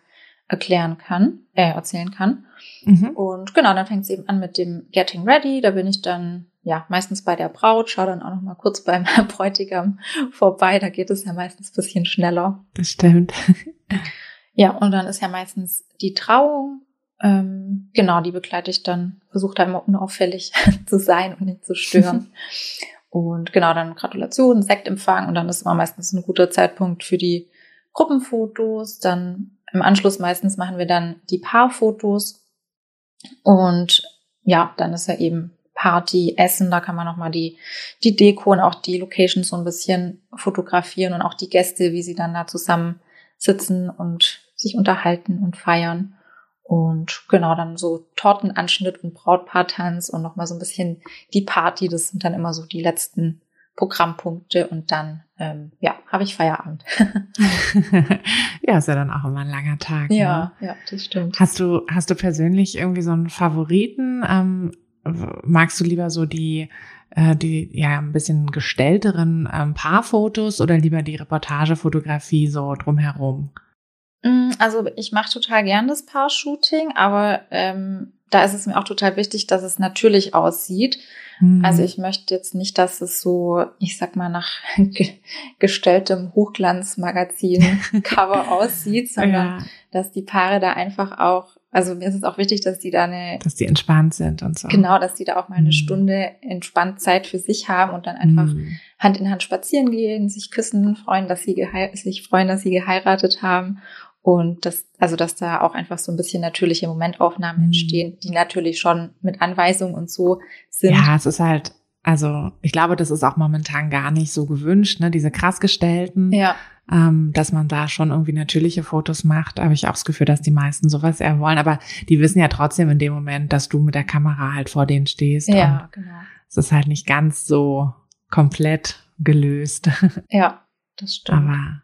erklären kann, äh, erzählen kann. Mhm. Und genau, dann fängt es eben an mit dem Getting Ready. Da bin ich dann ja meistens bei der Braut, schaue dann auch noch mal kurz beim [laughs] Bräutigam vorbei. Da geht es ja meistens bisschen schneller. Das stimmt. [laughs] Ja, und dann ist ja meistens die Trauung ähm, genau, die begleite ich dann, versuche da immer unauffällig [laughs] zu sein und nicht zu stören. [laughs] und genau, dann Gratulation, Sektempfang und dann ist immer meistens ein guter Zeitpunkt für die Gruppenfotos. Dann im Anschluss meistens machen wir dann die Paarfotos. Und ja, dann ist ja eben Party, Essen, da kann man nochmal die, die Deko und auch die Locations so ein bisschen fotografieren und auch die Gäste, wie sie dann da zusammen sitzen und sich unterhalten und feiern. Und genau, dann so Tortenanschnitt und Brautpaartanz und nochmal so ein bisschen die Party. Das sind dann immer so die letzten Programmpunkte und dann, ähm, ja, habe ich Feierabend. [laughs] ja, ist ja dann auch immer ein langer Tag. Ja, ne? ja, das stimmt. Hast du, hast du persönlich irgendwie so einen Favoriten? Ähm, magst du lieber so die, äh, die ja ein bisschen gestellteren ähm, Paarfotos oder lieber die Reportagefotografie so drumherum? Mm, also ich mache total gern das Paar-Shooting, aber ähm, da ist es mir auch total wichtig, dass es natürlich aussieht. Mhm. Also ich möchte jetzt nicht, dass es so, ich sag mal, nach [laughs] ge gestelltem Hochglanzmagazin-Cover [laughs] aussieht, sondern ja. dass die Paare da einfach auch, also mir ist es auch wichtig, dass die da eine... Dass die entspannt sind und so. Genau, dass die da auch mal eine mhm. Stunde entspannt Zeit für sich haben und dann einfach mhm. Hand in Hand spazieren gehen, sich küssen, freuen, dass sie sich freuen, dass sie geheiratet haben und das, also dass da auch einfach so ein bisschen natürliche Momentaufnahmen mhm. entstehen, die natürlich schon mit Anweisungen und so sind. Ja, es ist halt, also ich glaube, das ist auch momentan gar nicht so gewünscht, ne? Diese krass gestellten. Ja. Ähm, dass man da schon irgendwie natürliche Fotos macht, habe ich auch das Gefühl, dass die meisten sowas eher wollen. Aber die wissen ja trotzdem in dem Moment, dass du mit der Kamera halt vor denen stehst. Ja, genau. Es ist halt nicht ganz so komplett gelöst. [laughs] Ja, das stimmt. Aber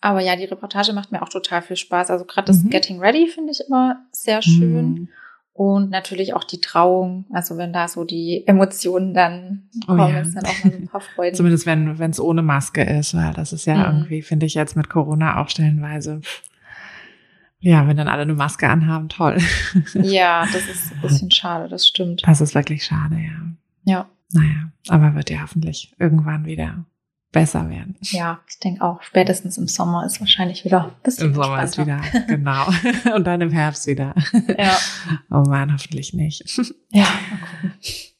aber ja, die Reportage macht mir auch total viel Spaß. Also gerade das mhm. Getting Ready finde ich immer sehr schön. Mhm. Und natürlich auch die Trauung, also wenn da so die Emotionen dann kommen, oh ja. ist dann auch mal so ein paar [laughs] Freuden. Zumindest wenn es ohne Maske ist, weil das ist ja mhm. irgendwie, finde ich jetzt mit Corona auch stellenweise. Ja, wenn dann alle eine Maske anhaben, toll. [laughs] Ja, das ist ein bisschen schade, das stimmt. Das ist wirklich schade, ja. Ja. Naja, aber wird ja hoffentlich irgendwann wieder besser werden. Ja, ich denke auch. Spätestens im Sommer ist wahrscheinlich wieder ein bisschen Im Sommer ist wieder, genau. [laughs] Und dann im Herbst wieder. Ja. [laughs] Oh man, hoffentlich nicht. Ja, [laughs]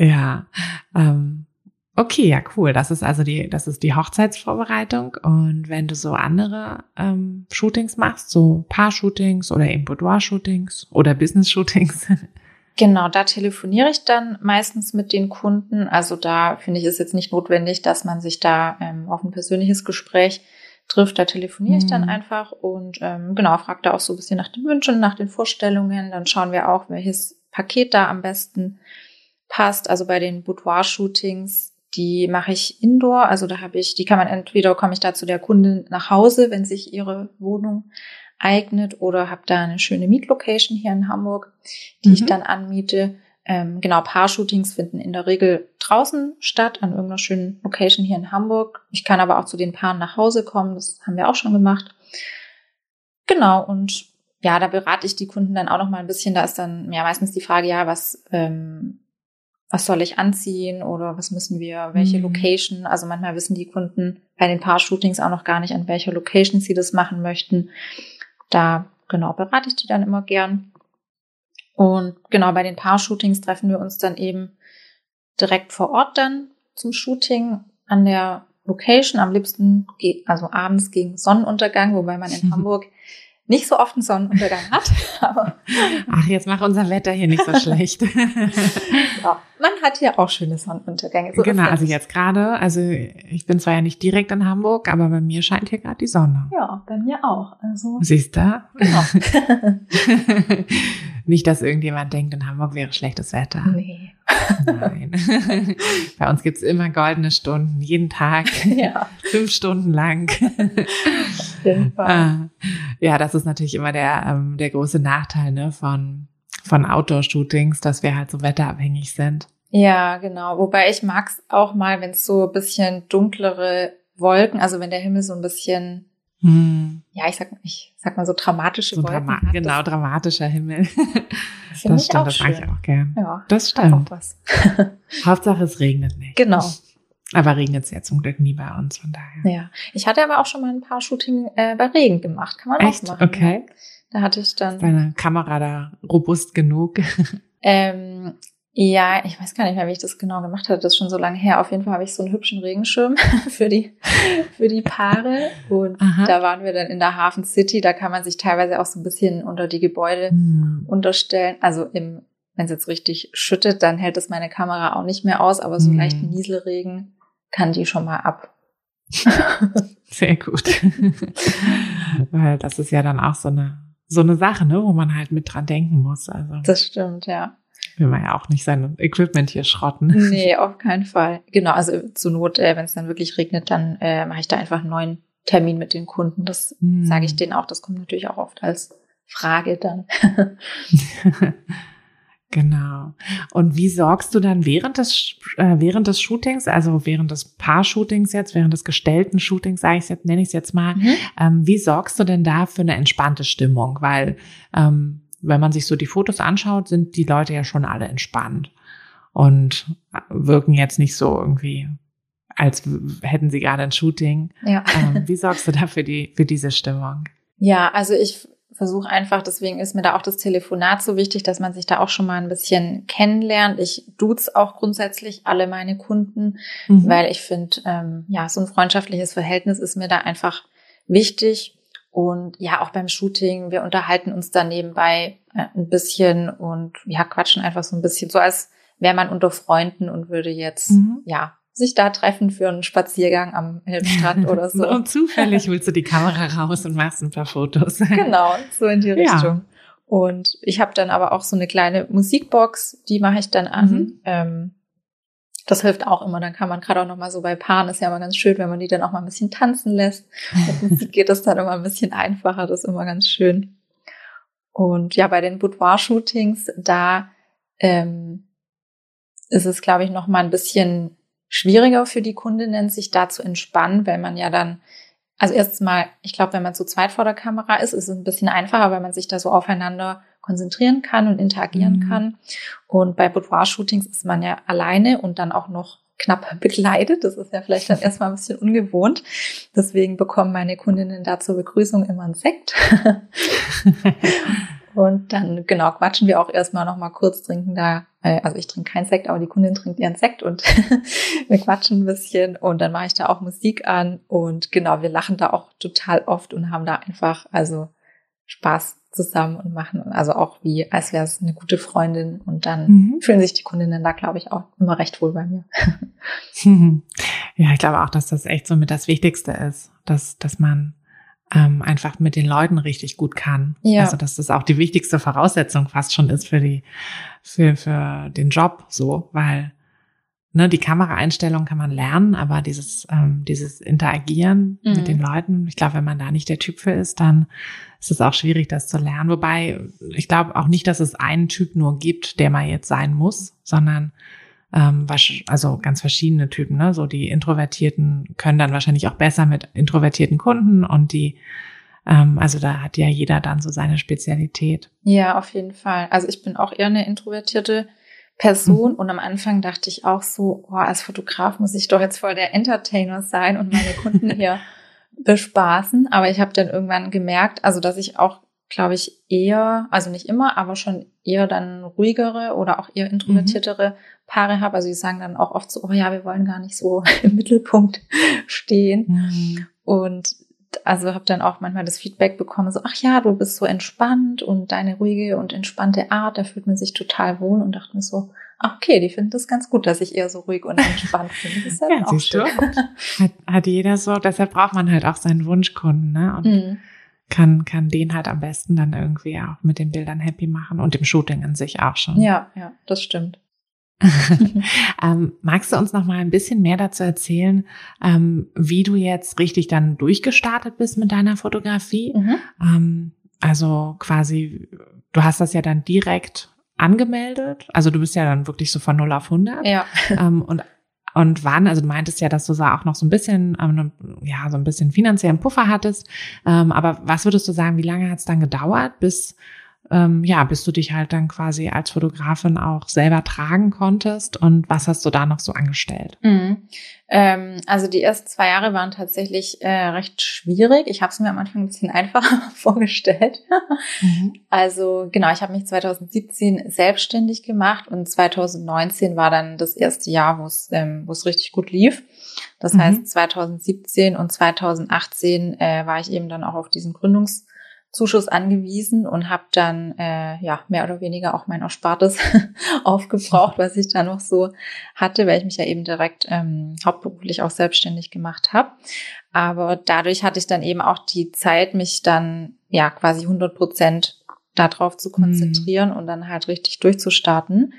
Ja. Ähm, okay, ja, cool. Das ist also die, das ist die Hochzeitsvorbereitung. Und wenn du so andere ähm, Shootings machst, so Paar-Shootings oder eben Boudoir-Shootings oder Business-Shootings, Genau, da telefoniere ich dann meistens mit den Kunden. Also da finde ich es jetzt nicht notwendig, dass man sich da ähm, auf ein persönliches Gespräch trifft. Da telefoniere ich dann mhm. einfach und ähm, genau, frage da auch so ein bisschen nach den Wünschen, nach den Vorstellungen. Dann schauen wir auch, welches Paket da am besten passt. Also bei den Boudoir-Shootings, die mache ich indoor. Also da habe ich, die kann man entweder komme ich da zu der Kundin nach Hause, wenn sich ihre Wohnung eignet oder habe da eine schöne Mietlocation hier in Hamburg, die mhm. ich dann anmiete. Ähm, genau, Paar-Shootings finden in der Regel draußen statt, an irgendeiner schönen Location hier in Hamburg. Ich kann aber auch zu den Paaren nach Hause kommen, das haben wir auch schon gemacht. Genau, und ja, da berate ich die Kunden dann auch noch mal ein bisschen. Da ist dann ja meistens die Frage, ja, was, ähm, was soll ich anziehen oder was müssen wir, welche mhm. Location? Also manchmal wissen die Kunden bei den Paar-Shootings auch noch gar nicht, an welcher Location sie das machen möchten. Da genau berate ich die dann immer gern. Und genau bei den Paar-Shootings treffen wir uns dann eben direkt vor Ort dann zum Shooting an der Location, am liebsten, also abends gegen Sonnenuntergang, wobei man in [laughs] Hamburg nicht so oft einen Sonnenuntergang hat. [laughs] Aber Ach, jetzt macht unser Wetter hier nicht so [laughs] schlecht. ja, man hat hier auch schöne Sonnenuntergänge. So genau, also jetzt gerade, also ich bin zwar ja nicht direkt in Hamburg, aber bei mir scheint hier gerade die Sonne. Ja, bei mir auch. Also Siehst du? Genau. [laughs] nicht, dass irgendjemand denkt, in Hamburg wäre schlechtes Wetter. Nee. Nein. [laughs] Bei uns gibt's immer goldene Stunden, jeden Tag. [laughs] Ja. Fünf Stunden lang. Auf jeden [laughs] Fall. Ah. Ja, das ist natürlich immer der, ähm, der große Nachteil ne, von, von Outdoor-Shootings, dass wir halt so wetterabhängig sind. Ja, genau. Wobei ich mag's auch mal, wenn es so ein bisschen dunklere Wolken, also wenn der Himmel so ein bisschen hm. Ja, ich sag, ich sag mal so dramatische so Wolken. Drama genau, dramatischer Himmel. [laughs] Das, das stimmt, das mag ich auch gern. Ja, das stimmt. [laughs] Hauptsache es regnet nicht. Genau. Aber regnet es ja zum Glück nie bei uns, von daher. Ja. Ich hatte aber auch schon mal ein paar Shooting äh, bei Regen gemacht. Kann man Echt? auch machen. Okay. Da hatte ich dann. Ist deine Kamera da robust genug? Ähm, ja, ich weiß gar nicht mehr, wie ich das genau gemacht hatte. Das ist schon so lange her. Auf jeden Fall habe ich so einen hübschen Regenschirm [laughs] für die, für die Paare. Und Aha. da waren wir dann in der Hafen City. Da kann man sich teilweise auch so ein bisschen unter die Gebäude hm. unterstellen. Also im, wenn es jetzt richtig schüttet, dann hält es meine Kamera auch nicht mehr aus. Aber so hm. leichten Nieselregen kann die schon mal ab. [laughs] Sehr gut. [laughs] Weil das ist ja dann auch so eine, so eine Sache, ne, wo man halt mit dran denken muss. Also. Das stimmt, ja will man ja auch nicht sein Equipment hier schrotten. Nee, auf keinen Fall. Genau, also zur Not, äh, wenn es dann wirklich regnet, dann äh, mache ich da einfach einen neuen Termin mit den Kunden. Das hm. sage ich denen auch. Das kommt natürlich auch oft als Frage dann. [laughs] Genau. Und wie sorgst du dann während des äh, während des Shootings, also während des Paar-Shootings jetzt, während des gestellten Shootings, sage ich jetzt, nenne ich es jetzt mal, mhm. ähm, wie sorgst du denn da für eine entspannte Stimmung? Weil ähm, wenn man sich so die Fotos anschaut, sind die Leute ja schon alle entspannt und wirken jetzt nicht so irgendwie, als hätten sie gerade ein Shooting. Ja. Ähm, [laughs] wie sorgst du da für die für diese Stimmung? Ja, also ich versuche einfach, deswegen ist mir da auch das Telefonat so wichtig, dass man sich da auch schon mal ein bisschen kennenlernt. Ich duze auch grundsätzlich alle meine Kunden, mhm. weil ich finde, ähm, ja, so ein freundschaftliches Verhältnis ist mir da einfach wichtig. Und ja, auch beim Shooting, wir unterhalten uns da nebenbei äh, ein bisschen und ja, quatschen einfach so ein bisschen, so als wäre man unter Freunden und würde jetzt, mhm. ja, sich da treffen für einen Spaziergang am Elbstrand oder so. und [laughs] zufällig willst du die Kamera raus und machst ein paar Fotos. [laughs] genau, so in die Richtung. Ja. Und ich habe dann aber auch so eine kleine Musikbox, die mache ich dann an. Mhm. Ähm, das hilft auch immer. Dann kann man gerade auch noch mal so bei Paaren ist ja immer ganz schön, wenn man die dann auch mal ein bisschen tanzen lässt. Mit geht das dann immer ein bisschen einfacher. Das ist immer ganz schön. Und ja, bei den Boudoir-Shootings, da ähm, ist es, glaube ich, noch mal ein bisschen schwieriger für die Kundinnen, sich da zu entspannen, weil man ja dann, also erstens mal, ich glaube, wenn man zu zweit vor der Kamera ist, ist es ein bisschen einfacher, weil man sich da so aufeinander konzentrieren kann und interagieren mhm. kann. Und bei Boudoir-Shootings ist man ja alleine und dann auch noch knapp [laughs] begleitet. Das ist ja vielleicht dann [laughs] erstmal ein bisschen ungewohnt. Deswegen bekommen meine Kundinnen da zur Begrüßung immer ein Sekt. [laughs] Und dann, genau, quatschen wir auch erstmal noch mal kurz, trinken da, äh, also ich trinke keinen Sekt, aber die Kundin trinkt ihren Sekt und wir quatschen ein bisschen und dann mache ich da auch Musik an und genau, wir lachen da auch total oft und haben da einfach, also Spaß zusammen und machen, also auch wie, als wäre es eine gute Freundin und dann mhm. fühlen sich die Kundinnen da, glaube ich, auch immer recht wohl bei mir. [laughs] ja, ich glaube auch, dass das echt so mit das Wichtigste ist, dass, dass man ähm, einfach mit den Leuten richtig gut kann. Ja. Also dass das auch die wichtigste Voraussetzung fast schon ist für die für für den Job so, weil ne, die Kameraeinstellung kann man lernen, aber dieses ähm, dieses Interagieren mhm. mit den Leuten, ich glaube, wenn man da nicht der Typ für ist, dann ist es auch schwierig, das zu lernen. Wobei ich glaube auch nicht, dass es einen Typ nur gibt, der man jetzt sein muss, sondern ähm, also ganz verschiedene Typen, ne? So die Introvertierten können dann wahrscheinlich auch besser mit introvertierten Kunden und die, ähm, also da hat ja jeder dann so seine Spezialität. Ja, auf jeden Fall. Also ich bin auch eher eine introvertierte Person und am Anfang dachte ich auch so, oh, als Fotograf muss ich doch jetzt voll der Entertainer sein und meine Kunden [laughs] hier bespaßen. Aber ich habe dann irgendwann gemerkt, also dass ich auch glaube ich, eher, also nicht immer, aber schon eher dann ruhigere oder auch eher introvertiertere mhm. Paare habe. Also die sagen dann auch oft so, oh ja, wir wollen gar nicht so [laughs] im Mittelpunkt stehen. Mhm. Und also habe dann auch manchmal das Feedback bekommen, so, ach ja, du bist so entspannt und deine ruhige und entspannte Art, da fühlt man sich total wohl und dachte mir so, ach okay, die finden das ganz gut, dass ich eher so ruhig und entspannt bin. Das ist ja, ja auch schön. Hat, hat jeder so, deshalb braucht man halt auch seinen Wunschkunden, ne? Und mhm kann, kann den halt am besten dann irgendwie auch mit den Bildern happy machen und dem Shooting an sich auch schon. Ja, ja, das stimmt. [laughs] ähm, magst du uns noch mal ein bisschen mehr dazu erzählen, ähm, wie du jetzt richtig dann durchgestartet bist mit deiner Fotografie? Mhm. Ähm, also quasi, du hast das ja dann direkt angemeldet. Also du bist ja dann wirklich so von 0 auf 100. Ja. [laughs] Ähm, und und wann, also du meintest ja, dass du da auch noch so ein bisschen, ähm, ja, so ein bisschen finanziellen Puffer hattest. Ähm, aber was würdest du sagen, wie lange hat es dann gedauert, bis ähm, ja, bis du dich halt dann quasi als Fotografin auch selber tragen konntest und was hast du da noch so angestellt? Mhm. Ähm, also die ersten zwei Jahre waren tatsächlich äh, recht schwierig. Ich habe es mir am Anfang ein bisschen [laughs] einfacher vorgestellt. Mhm. Also genau, ich habe mich 2017 selbstständig gemacht und 2019 war dann das erste Jahr, wo es ähm, wo es richtig gut lief. Das mhm. heißt, 2017 und 2018 äh, war ich eben dann auch auf diesen Gründungs Zuschuss angewiesen und habe dann äh, ja mehr oder weniger auch mein Erspartes [laughs] aufgebraucht, was ich da noch so hatte, weil ich mich ja eben direkt ähm, hauptberuflich auch selbstständig gemacht habe. Aber dadurch hatte ich dann eben auch die Zeit, mich dann ja quasi 100 Prozent darauf zu konzentrieren mhm. und dann halt richtig durchzustarten.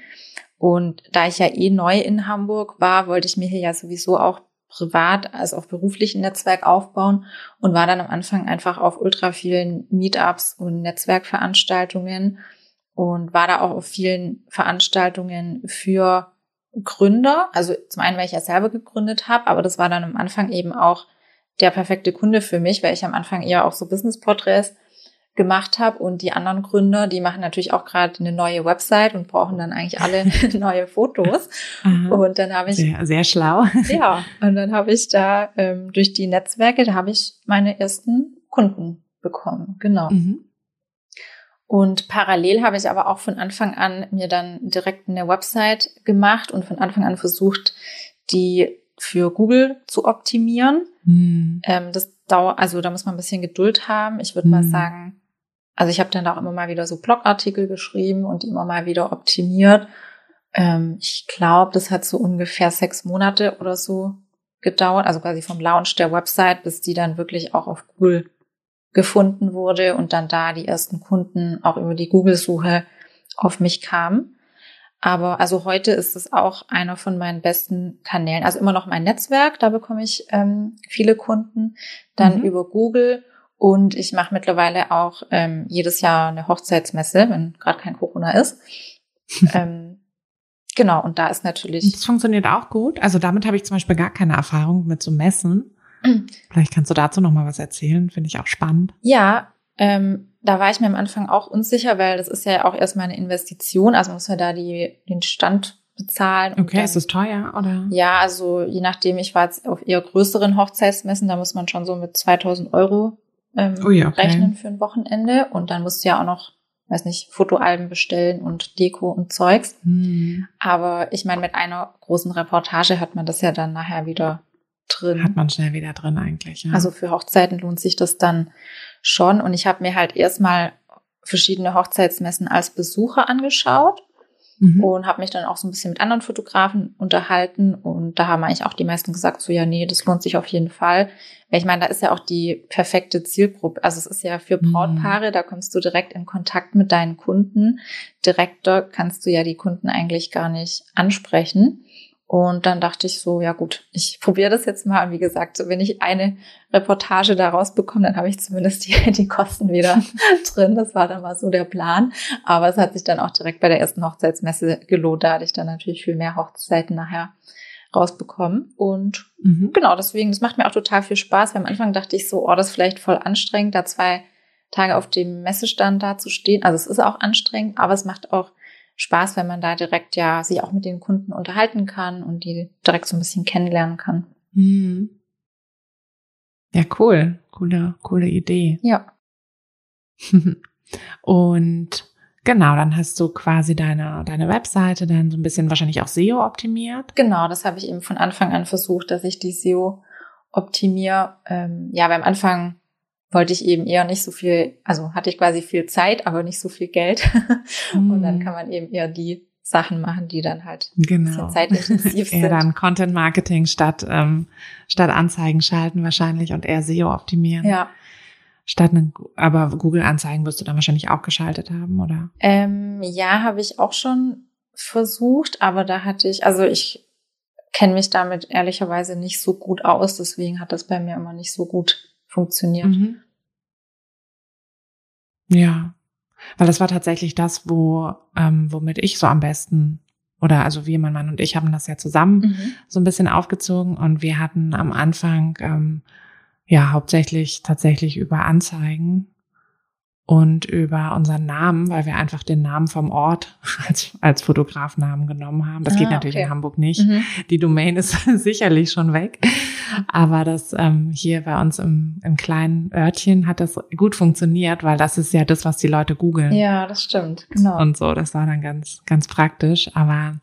Und da ich ja eh neu in Hamburg war, wollte ich mir hier ja sowieso auch privat als auch beruflichen Netzwerk aufbauen und war dann am Anfang einfach auf ultra vielen Meetups und Netzwerkveranstaltungen und war da auch auf vielen Veranstaltungen für Gründer. Also zum einen, weil ich ja selber gegründet habe, aber das war dann am Anfang eben auch der perfekte Kunde für mich, weil ich am Anfang eher auch so Business-Porträts gemacht habe und die anderen Gründer, die machen natürlich auch gerade eine neue Website und brauchen dann eigentlich alle [laughs] [laughs] neue Fotos. Aha. Und dann habe ich Sehr, sehr schlau. [laughs] ja, und dann habe ich da ähm, durch die Netzwerke, da habe ich meine ersten Kunden bekommen. Genau. Mhm. Und parallel habe ich aber auch von Anfang an mir dann direkt eine Website gemacht und von Anfang an versucht, die für Google zu optimieren. Mhm. Ähm, das dauert, also da muss man ein bisschen Geduld haben. Ich würde mal Mhm. sagen, also ich habe dann auch immer mal wieder so Blogartikel geschrieben und die immer mal wieder optimiert. Ähm, ich glaube, das hat so ungefähr sechs Monate oder so gedauert, also quasi vom Launch der Website, bis die dann wirklich auch auf Google gefunden wurde und dann da die ersten Kunden auch über die Google-Suche auf mich kamen. Aber also heute ist es auch einer von meinen besten Kanälen. Also immer noch mein Netzwerk, da bekomme ich ähm, viele Kunden. Dann Mhm. über Google und ich mache mittlerweile auch ähm, jedes Jahr eine Hochzeitsmesse, wenn gerade kein Corona ist. [laughs] ähm, genau, und da ist natürlich Das funktioniert auch gut. Also damit habe ich zum Beispiel gar keine Erfahrung mit so Messen. [clears throat] Vielleicht kannst du dazu noch mal was erzählen. Finde ich auch spannend. Ja, ähm, da war ich mir am Anfang auch unsicher, weil das ist ja auch erstmal eine Investition. Also muss man da die, den Stand bezahlen. Okay, dann, ist es teuer oder? Ja, also je nachdem, ich war jetzt auf eher größeren Hochzeitsmessen, da muss man schon so mit 2000 Euro ähm, Ui, okay. rechnen für ein Wochenende. Und dann musst du ja auch noch, weiß nicht, Fotoalben bestellen und Deko und Zeugs. Hm. Aber ich meine, mit einer großen Reportage hat man das ja dann nachher wieder drin. Hat man schnell wieder drin eigentlich. Ja. Also für Hochzeiten lohnt sich das dann schon. Und ich habe mir halt erstmal verschiedene Hochzeitsmessen als Besucher angeschaut mhm. und habe mich dann auch so ein bisschen mit anderen Fotografen unterhalten. Und da haben eigentlich auch die meisten gesagt, so ja, nee, das lohnt sich auf jeden Fall. Weil ich meine, da ist ja auch die perfekte Zielgruppe. Also es ist ja für Mhm. Brautpaare, da kommst du direkt in Kontakt mit deinen Kunden. Direkter kannst du ja die Kunden eigentlich gar nicht ansprechen. Und dann dachte ich so, ja gut, ich probiere das jetzt mal. Und wie gesagt, so, wenn ich eine Reportage da rausbekomme, dann habe ich zumindest die, [laughs] die Kosten wieder [laughs] drin. Das war dann mal so der Plan. Aber es hat sich dann auch direkt bei der ersten Hochzeitsmesse gelohnt. Da hatte ich dann natürlich viel mehr Hochzeiten nachher rausbekommen. Und Mhm. genau, deswegen, das macht mir auch total viel Spaß. Weil am Anfang dachte ich so, oh, das ist vielleicht voll anstrengend, da zwei Tage auf dem Messestand da zu stehen. Also es ist auch anstrengend, aber es macht auch Spaß, wenn man da direkt ja sich auch mit den Kunden unterhalten kann und die direkt so ein bisschen kennenlernen kann. Mhm. Ja, cool. Coole, coole Idee. Ja. [laughs] Und genau, dann hast du quasi deine, deine Webseite dann so ein bisschen wahrscheinlich auch SEO optimiert. Genau, das habe ich eben von Anfang an versucht, dass ich die SEO optimiere. Ähm, ja, beim Anfang wollte ich eben eher nicht so viel, also hatte ich quasi viel Zeit, aber nicht so viel Geld. [laughs] Und dann Mhm. kann man eben eher die Sachen machen, die dann halt Genau. zeitintensiv [laughs] eher sind. dann Content Marketing statt, ähm, statt Anzeigen schalten wahrscheinlich und eher SEO optimieren. ja. Statt eine, aber Google Anzeigen wirst du dann wahrscheinlich auch geschaltet haben, oder? Ähm, ja, habe ich auch schon versucht, aber da hatte ich, also ich kenne mich damit ehrlicherweise nicht so gut aus, deswegen hat das bei mir immer nicht so gut funktioniert. Mhm. Ja, weil das war tatsächlich das, wo, ähm, womit ich so am besten oder also wir, mein Mann und ich haben das ja zusammen Mhm. so ein bisschen aufgezogen und wir hatten am Anfang ähm, ja hauptsächlich tatsächlich über Anzeigen und über unseren Namen, weil wir einfach den Namen vom Ort [laughs] als, als Fotografnamen genommen haben. Das Ah, geht natürlich okay. in Hamburg nicht. Mhm. Die Domain ist [laughs] sicherlich schon weg. Aber das ähm, hier bei uns im, im kleinen Örtchen hat das gut funktioniert, weil das ist ja das, was die Leute googeln. Ja, das stimmt, genau. Und so, das war dann ganz, ganz praktisch. Aber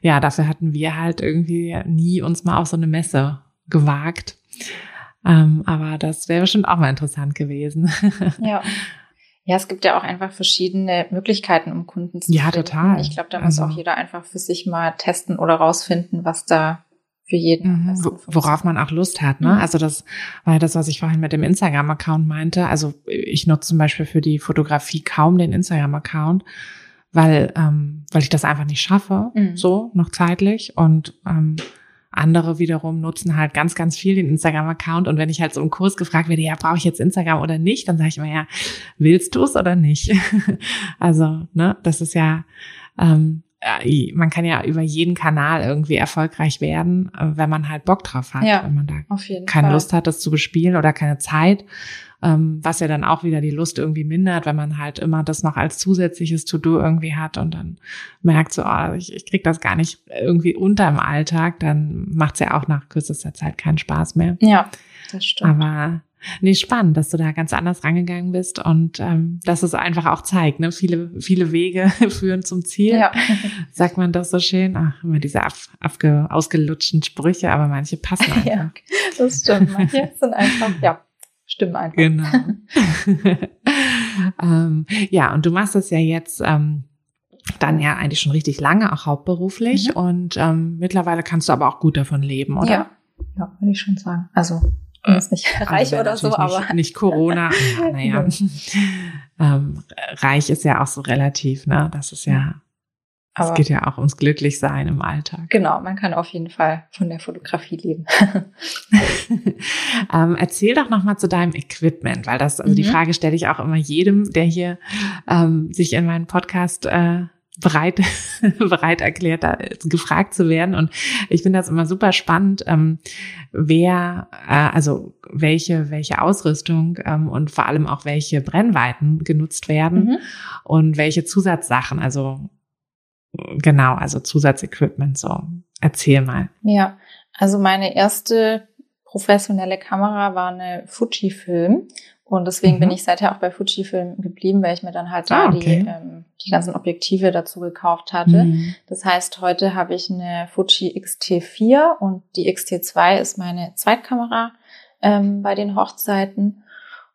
ja, dafür hatten wir halt irgendwie nie uns mal auf so eine Messe gewagt. Ähm, aber das wäre bestimmt auch mal interessant gewesen. Ja. [laughs] Ja, es gibt ja auch einfach verschiedene Möglichkeiten, um Kunden zu Ja, finden. total. Ich glaube, da muss Also- auch jeder einfach für sich mal testen oder rausfinden, was da für jeden Mhm, worauf man auch Lust hat. Ne? Mhm. Also das war ja das, was ich vorhin mit dem Instagram-Account meinte. Also ich nutze zum Beispiel für die Fotografie kaum den Instagram-Account, weil, ähm, weil ich das einfach nicht schaffe, Mhm. so noch zeitlich. Und ähm, andere wiederum nutzen halt ganz, ganz viel den Instagram-Account. Und wenn ich halt so im Kurs gefragt werde, ja, brauche ich jetzt Instagram oder nicht, dann sage ich immer, ja, willst du es oder nicht? [laughs] also, ne, das ist ja, ähm, man kann ja über jeden Kanal irgendwie erfolgreich werden, äh, wenn man halt Bock drauf hat, ja, wenn man da keine Fall. Lust hat, das zu bespielen oder keine Zeit, ähm, was ja dann auch wieder die Lust irgendwie mindert, wenn man halt immer das noch als zusätzliches To-Do irgendwie hat und dann merkt so, oh, ich, ich krieg das gar nicht irgendwie unter im Alltag, dann macht's ja auch nach kürzester Zeit keinen Spaß mehr. Ja, das stimmt. Aber Nee, spannend, dass du da ganz anders rangegangen bist und ähm, dass es einfach auch zeigt, ne? Viele, viele Wege [laughs] führen zum Ziel. Ja. Sagt man das so schön? Ach, immer diese ab, abge, ausgelutschten Sprüche, aber manche passen [laughs] einfach. ja, das stimmt. Manche sind einfach, ja, stimmen einfach. Genau. [laughs] ähm, ja, und du machst das ja jetzt. Ähm, dann ja eigentlich schon richtig lange, auch hauptberuflich. Mhm. Und ähm, mittlerweile kannst du aber auch gut davon leben, oder? Ja, ja würde ich schon sagen. Also bin jetzt nicht also reich also oder so, nicht, aber. Nicht Corona. [laughs] naja. ähm, reich ist ja auch so relativ, ne? Das ist ja. Aber es geht ja auch ums Glücklichsein im Alltag. Genau, man kann auf jeden Fall von der Fotografie leben. [laughs] ähm, erzähl doch noch mal zu deinem Equipment, weil das, also mhm. die Frage stelle ich auch immer jedem, der hier ähm, sich in meinen Podcast äh, bereit, [laughs] bereit erklärt, da gefragt zu werden. Und ich finde das immer super spannend, ähm, wer, äh, also welche, welche Ausrüstung ähm, und vor allem auch welche Brennweiten genutzt werden mhm. und welche Zusatzsachen, also genau, also Zusatzequipment, so. Erzähl mal. Ja, also meine erste professionelle Kamera war eine Fujifilm und deswegen mhm. bin ich seither auch bei Fujifilm geblieben, weil ich mir dann halt da ah, okay. die, ähm, die ganzen Objektive dazu gekauft hatte. Mhm. Das heißt, heute habe ich eine Fuji XT4 und die XT2 ist meine Zweitkamera ähm, bei den Hochzeiten.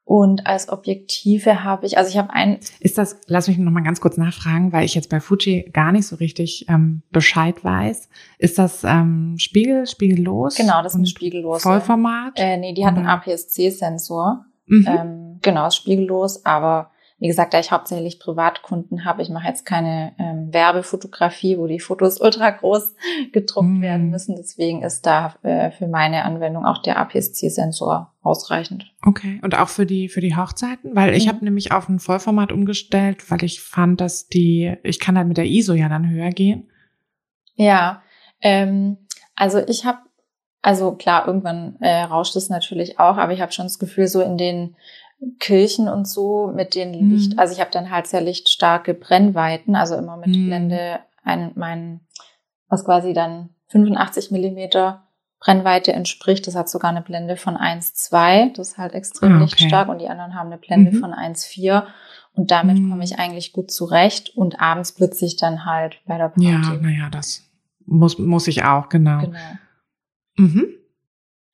Und als Objektive habe ich, also ich habe ein. Ist das, lass mich noch mal ganz kurz nachfragen, weil ich jetzt bei Fuji gar nicht so richtig ähm, Bescheid weiß. Ist das ähm, Spiegel, spiegellos? Genau, das ist ein spiegellos. Vollformat? Äh, nee, die hat einen APS-C-Sensor. Mhm. Ähm, genau, ist spiegellos, aber wie gesagt, da ich hauptsächlich Privatkunden habe, ich mache jetzt keine ähm, Werbefotografie, wo die Fotos ultra groß [laughs] gedruckt mhm. werden müssen. Deswegen ist da äh, für meine Anwendung auch der APS-C-Sensor ausreichend. Okay, und auch für die für die Hochzeiten, weil ich mhm. habe nämlich auf ein Vollformat umgestellt, weil ich fand, dass die, ich kann halt mit der ISO ja dann höher gehen. Ja, ähm, also ich habe also klar, irgendwann äh, rauscht es natürlich auch, aber ich habe schon das Gefühl, so in den Kirchen und so mit den mhm. Licht, also ich habe dann halt sehr lichtstarke Brennweiten, also immer mit mhm. Blende ein, mein, was quasi dann 85 Millimeter Brennweite entspricht. Das hat sogar eine Blende von 1,2. Das ist halt extrem ah, okay. lichtstark und die anderen haben eine Blende mhm. von 1,4. Und damit mhm. komme ich eigentlich gut zurecht. Und abends blitze ich dann halt bei der Party. Ja, naja, das muss, muss ich auch, genau. Genau. Mhm.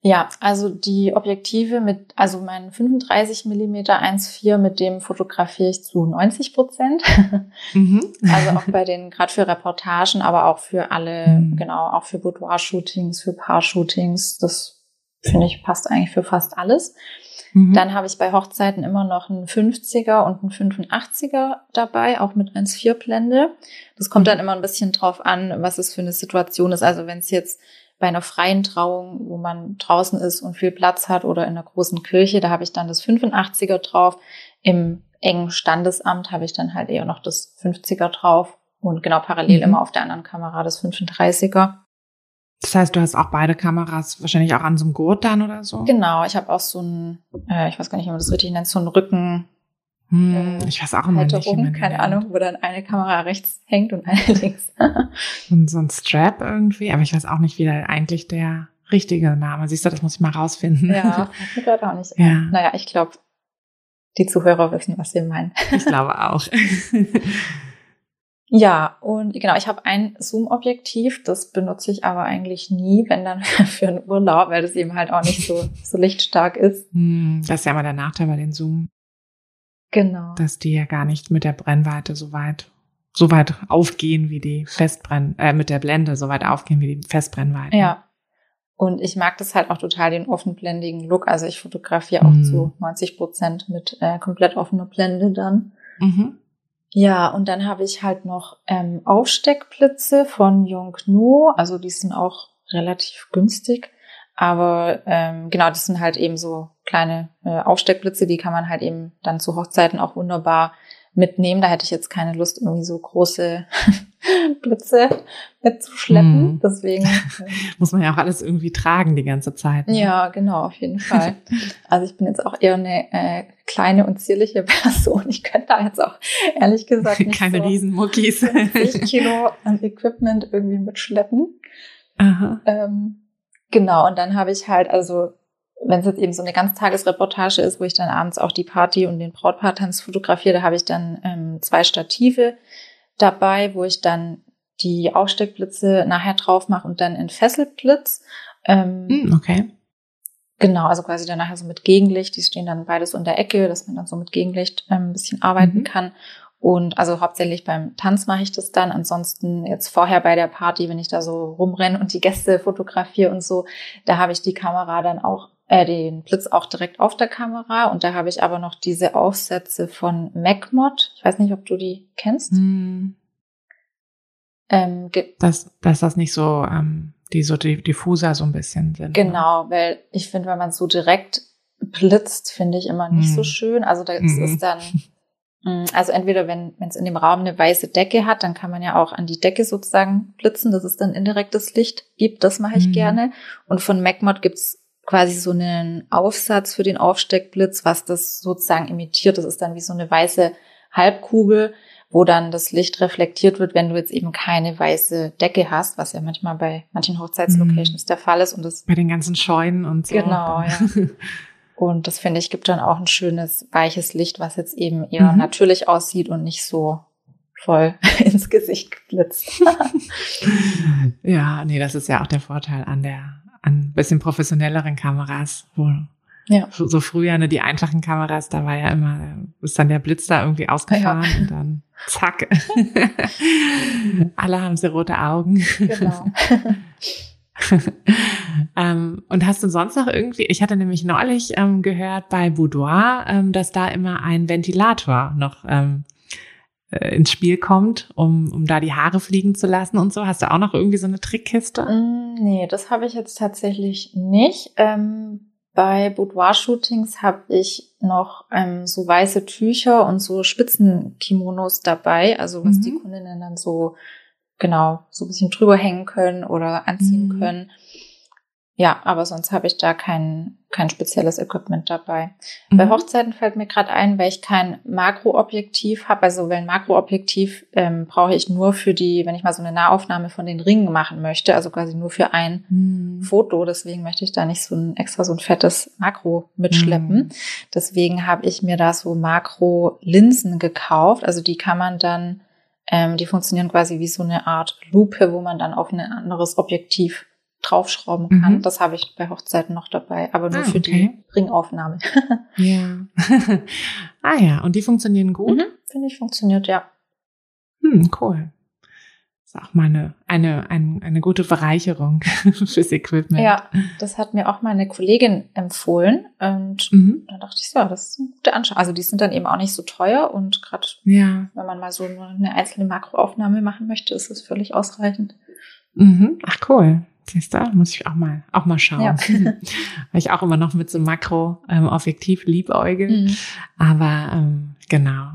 Ja, also die Objektive mit, also mein 35 Millimeter 1,4, mit dem fotografiere ich zu 90 Prozent. Mhm. [laughs] Also auch bei den, gerade für Reportagen, aber auch für alle, mhm. genau, auch für Boudoir-Shootings, für Paar-Shootings. Das finde ich passt eigentlich für fast alles. Mhm. Dann habe ich bei Hochzeiten immer noch einen 50er und einen 85er dabei, auch mit 1,4 Blende. Das kommt mhm. dann immer ein bisschen drauf an, was es für eine Situation ist. Also wenn es jetzt bei einer freien Trauung, wo man draußen ist und viel Platz hat oder in einer großen Kirche, da habe ich dann das 85er drauf. Im engen Standesamt habe ich dann halt eher noch das 50er drauf und genau parallel mhm. immer auf der anderen Kamera das 35er. Das heißt, du hast auch beide Kameras wahrscheinlich auch an so einem Gurt dann oder so? Genau, ich habe auch so ein, äh, ich weiß gar nicht, wie man das richtig nennt, so ein Rücken, hm, ich weiß auch immer Halterung, nicht. keine Ahnung, wo dann eine Kamera rechts hängt und eine [laughs] links. und so ein Strap irgendwie, aber ich weiß auch nicht, wie da eigentlich der richtige Name. Siehst du, das muss ich mal rausfinden. Ja, [laughs] ich gerade auch nicht. Ja. Naja, ich glaube, die Zuhörer wissen, was wir meinen. [laughs] Ich glaube auch. Ja, und genau, ich habe ein Zoom-Objektiv, das benutze ich aber eigentlich nie, wenn dann für einen Urlaub, weil das eben halt auch nicht so, so lichtstark ist. Hm, das ist ja immer der Nachteil bei den Zoom. Genau. Dass die ja gar nicht mit der Brennweite so weit, so weit aufgehen wie die Festbrenn, äh, mit der Blende so weit aufgehen wie die Festbrennweiten. Ja. Und ich mag das halt auch total, den offenblendigen Look. Also ich fotografiere auch mhm. zu 90 Prozent mit äh, komplett offener Blende dann. Mhm. Ja, und dann habe ich halt noch ähm, Aufsteckblitze von Yongnuo. Also die sind auch relativ günstig. Aber ähm, genau, das sind halt eben so kleine äh, Aufsteckblitze, die kann man halt eben dann zu Hochzeiten auch wunderbar mitnehmen. Da hätte ich jetzt keine Lust, irgendwie so große [laughs] Blitze mitzuschleppen. Mm. Deswegen [laughs] muss man ja auch alles irgendwie tragen die ganze Zeit. Ne? Ja, genau, auf jeden Fall. [laughs] Also ich bin jetzt auch eher eine äh, kleine und zierliche Person. Ich könnte da jetzt auch ehrlich gesagt nicht keine so Riesenmuckis 50 Kilo an Equipment irgendwie mitschleppen. Aha. Ähm, Genau, und dann habe ich halt, also wenn es jetzt eben so eine Ganztagesreportage ist, wo ich dann abends auch die Party und den Brautpaartanz fotografiere, da habe ich dann ähm, zwei Stative dabei, wo ich dann die Aufsteckblitze nachher drauf mache und dann in Fesselblitz. Ähm, hm, okay. Genau, also quasi dann nachher so mit Gegenlicht. Die stehen dann beides in der Ecke, dass man dann so mit Gegenlicht ähm, ein bisschen arbeiten mhm. kann. Und also hauptsächlich beim Tanz mache ich das dann. Ansonsten jetzt vorher bei der Party, wenn ich da so rumrenne und die Gäste fotografiere und so, da habe ich die Kamera dann auch, äh, den Blitz auch direkt auf der Kamera. Und da habe ich aber noch diese Aufsätze von MacMod. Ich weiß nicht, ob du die kennst. Hm. Ähm, dass, dass das nicht so, ähm, die so diffuser so ein bisschen sind. Ne? Genau, ne? weil ich finde, wenn man so direkt blitzt, finde ich immer nicht hm. so schön. Also das hm. ist dann [laughs] also entweder wenn es in dem Raum eine weiße Decke hat, dann kann man ja auch an die Decke sozusagen blitzen, dass es dann indirektes Licht gibt. Das mache ich mhm. gerne. Und von MacMod gibt's quasi so einen Aufsatz für den Aufsteckblitz, was das sozusagen imitiert. Das ist dann wie so eine weiße Halbkugel, wo dann das Licht reflektiert wird, wenn du jetzt eben keine weiße Decke hast, was ja manchmal bei manchen Hochzeitslocations mhm. der Fall ist. Und das bei den ganzen Scheunen und so. Genau, ja. [laughs] Und das finde ich gibt dann auch ein schönes weiches Licht, was jetzt eben eher mhm. natürlich aussieht und nicht so voll [laughs] ins Gesicht geblitzt. [laughs] ja, nee, das ist ja auch der Vorteil an der an bisschen professionelleren Kameras, wo ja. so, früher ne, die einfachen Kameras, da war ja immer ist dann der Blitz da irgendwie ausgefahren ja. und dann zack. [laughs] Alle haben sie rote Augen. Genau. Ähm, und hast du sonst noch irgendwie, ich hatte nämlich neulich ähm, gehört bei Boudoir, ähm, dass da immer ein Ventilator noch ähm, äh, ins Spiel kommt, um, um da die Haare fliegen zu lassen und so. Hast du auch noch irgendwie so eine Trickkiste? Mm, nee, das habe ich jetzt tatsächlich nicht. Ähm, bei Boudoir-Shootings habe ich noch ähm, so weiße Tücher und so Spitzenkimonos dabei, also was mhm. die Kundinnen dann so genau so ein bisschen drüber hängen können oder anziehen mhm. können. Ja, aber sonst habe ich da kein, kein spezielles Equipment dabei. Mhm. Bei Hochzeiten fällt mir gerade ein, weil ich kein Makroobjektiv habe. Also weil ein Makroobjektiv ähm, brauche ich nur für die, wenn ich mal so eine Nahaufnahme von den Ringen machen möchte, also quasi nur für ein mhm. Foto. Deswegen möchte ich da nicht so ein extra so ein fettes Makro mitschleppen. Mhm. Deswegen habe ich mir da so Makro-Linsen gekauft. Also die kann man dann ähm, die funktionieren quasi wie so eine Art Lupe, wo man dann auf ein anderes Objektiv draufschrauben kann. Mhm. Das habe ich bei Hochzeiten noch dabei, aber nur ah, für die Ringaufnahme. [laughs] ja. [laughs] ah ja, und die funktionieren gut? Mhm, Finde ich, funktioniert, ja. Hm, cool ist auch mal eine, eine, eine, eine gute Bereicherung [laughs] fürs Equipment. Ja, das hat mir auch meine Kollegin empfohlen. Und mhm. da dachte ich so, das ist eine gute Anschaffung. Also die sind dann eben auch nicht so teuer und gerade ja. wenn man mal so eine einzelne Makroaufnahme machen möchte, ist es völlig ausreichend. Mhm. Ach cool. Siehst du, muss ich auch mal, auch mal schauen. Ja. [laughs] Weil ich auch immer noch mit so Makro-Objektiv ähm, liebäugel. Mhm. Aber ähm, genau,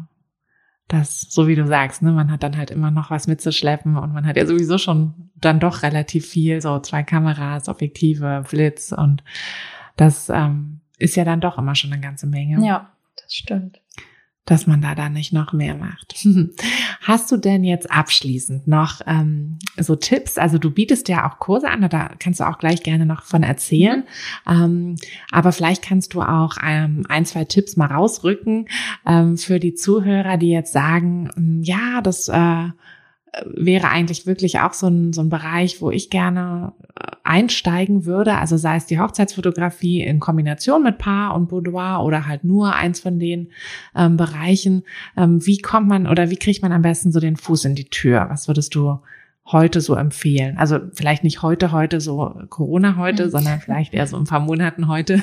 das, so wie du sagst, ne, man hat dann halt immer noch was mitzuschleppen und man hat ja sowieso schon dann doch relativ viel, so zwei Kameras, Objektive, Blitz und das ähm, ist ja dann doch immer schon eine ganze Menge. Ja, das stimmt dass man da dann nicht noch mehr macht. [laughs] Hast du denn jetzt abschließend noch ähm, so Tipps? Also du bietest ja auch Kurse an, da kannst du auch gleich gerne noch von erzählen. Mhm. Ähm, aber vielleicht kannst du auch ähm, ein, zwei Tipps mal rausrücken ähm, für die Zuhörer, die jetzt sagen, hm, ja, das äh, wäre eigentlich wirklich auch so ein, so ein Bereich, wo ich gerne einsteigen würde. Also sei es die Hochzeitsfotografie in Kombination mit Paar und Boudoir oder halt nur eins von den ähm, Bereichen. Ähm, wie kommt man oder wie kriegt man am besten so den Fuß in die Tür? Was würdest du heute so empfehlen? Also vielleicht nicht heute, heute so Corona heute, mhm. sondern [laughs] vielleicht eher so ein paar Monaten heute.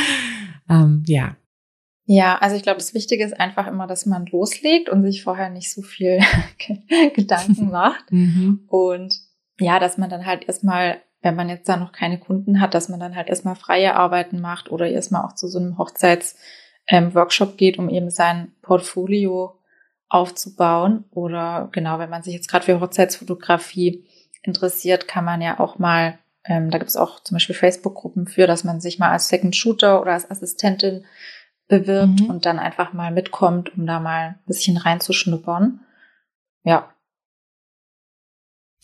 [laughs] ähm, ja. Ja, also ich glaube, das Wichtige ist einfach immer, dass man loslegt und sich vorher nicht so viel [laughs] Gedanken macht. Mhm. Und ja, dass man dann halt erstmal wenn man jetzt da noch keine Kunden hat, dass man dann halt erstmal freie Arbeiten macht oder erstmal auch zu so einem Hochzeits-Workshop ähm, geht, um eben sein Portfolio aufzubauen. Oder genau, wenn man sich jetzt gerade für Hochzeitsfotografie interessiert, kann man ja auch mal, ähm, da gibt es auch zum Beispiel Facebook-Gruppen für, dass man sich mal als Second Shooter oder als Assistentin bewirbt mhm. und dann einfach mal mitkommt, um da mal ein bisschen reinzuschnuppern. Ja,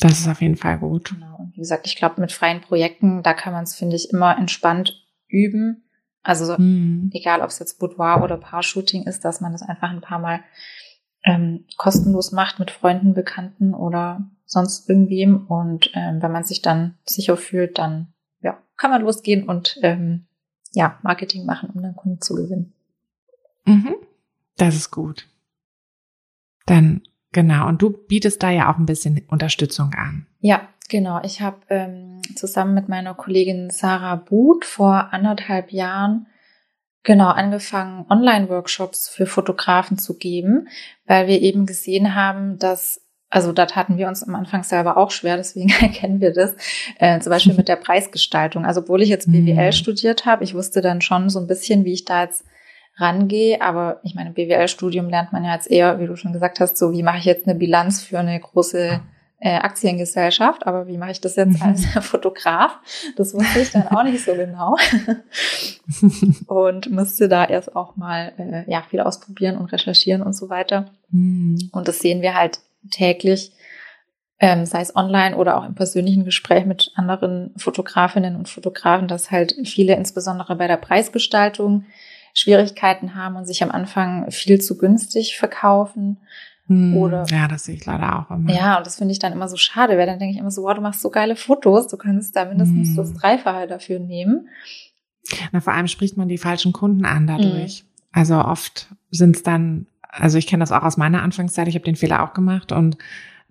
das ist auf jeden Fall gut. Genau. Und wie gesagt, ich glaube, mit freien Projekten, da kann man es, finde ich, immer entspannt üben. Also hm. egal, ob es jetzt Boudoir oder Paar-Shooting ist, dass man das einfach ein paar Mal ähm, kostenlos macht mit Freunden, Bekannten oder sonst irgendwem. Und ähm, wenn man sich dann sicher fühlt, dann ja, kann man losgehen und ähm, ja, Marketing machen, um dann Kunden zu gewinnen. Mhm. Das ist gut. Dann Genau, und du bietest da ja auch ein bisschen Unterstützung an. Ja, genau. Ich habe ähm, zusammen mit meiner Kollegin Sarah Buth vor anderthalb Jahren genau angefangen, Online-Workshops für Fotografen zu geben, weil wir eben gesehen haben, dass also da taten wir uns am Anfang selber auch schwer, deswegen [laughs] erkennen wir das, äh, zum Beispiel mit der [laughs] Preisgestaltung. Also obwohl ich jetzt BWL mhm. studiert habe, ich wusste dann schon so ein bisschen, wie ich da jetzt rangehe. Aber ich meine, BWL-Studium lernt man ja jetzt eher, wie du schon gesagt hast, so wie mache ich jetzt eine Bilanz für eine große äh, Aktiengesellschaft, aber wie mache ich das jetzt als [laughs] Fotograf? Das wusste ich dann auch nicht so genau. [laughs] und musste da erst auch mal äh, ja viel ausprobieren und recherchieren und so weiter. Mhm. Und das sehen wir halt täglich, ähm, sei es online oder auch im persönlichen Gespräch mit anderen Fotografinnen und Fotografen, dass halt viele insbesondere bei der Preisgestaltung Schwierigkeiten haben und sich am Anfang viel zu günstig verkaufen. Hm, oder, ja, das sehe ich leider auch immer. Ja, und das finde ich dann immer so schade, weil dann denke ich immer so, wow, du machst so geile Fotos, du könntest da mindestens hm. das Dreifache dafür nehmen. Na, vor allem spricht man die falschen Kunden an dadurch. Hm. Also oft sind es dann, also ich kenne das auch aus meiner Anfangszeit, ich habe den Fehler auch gemacht und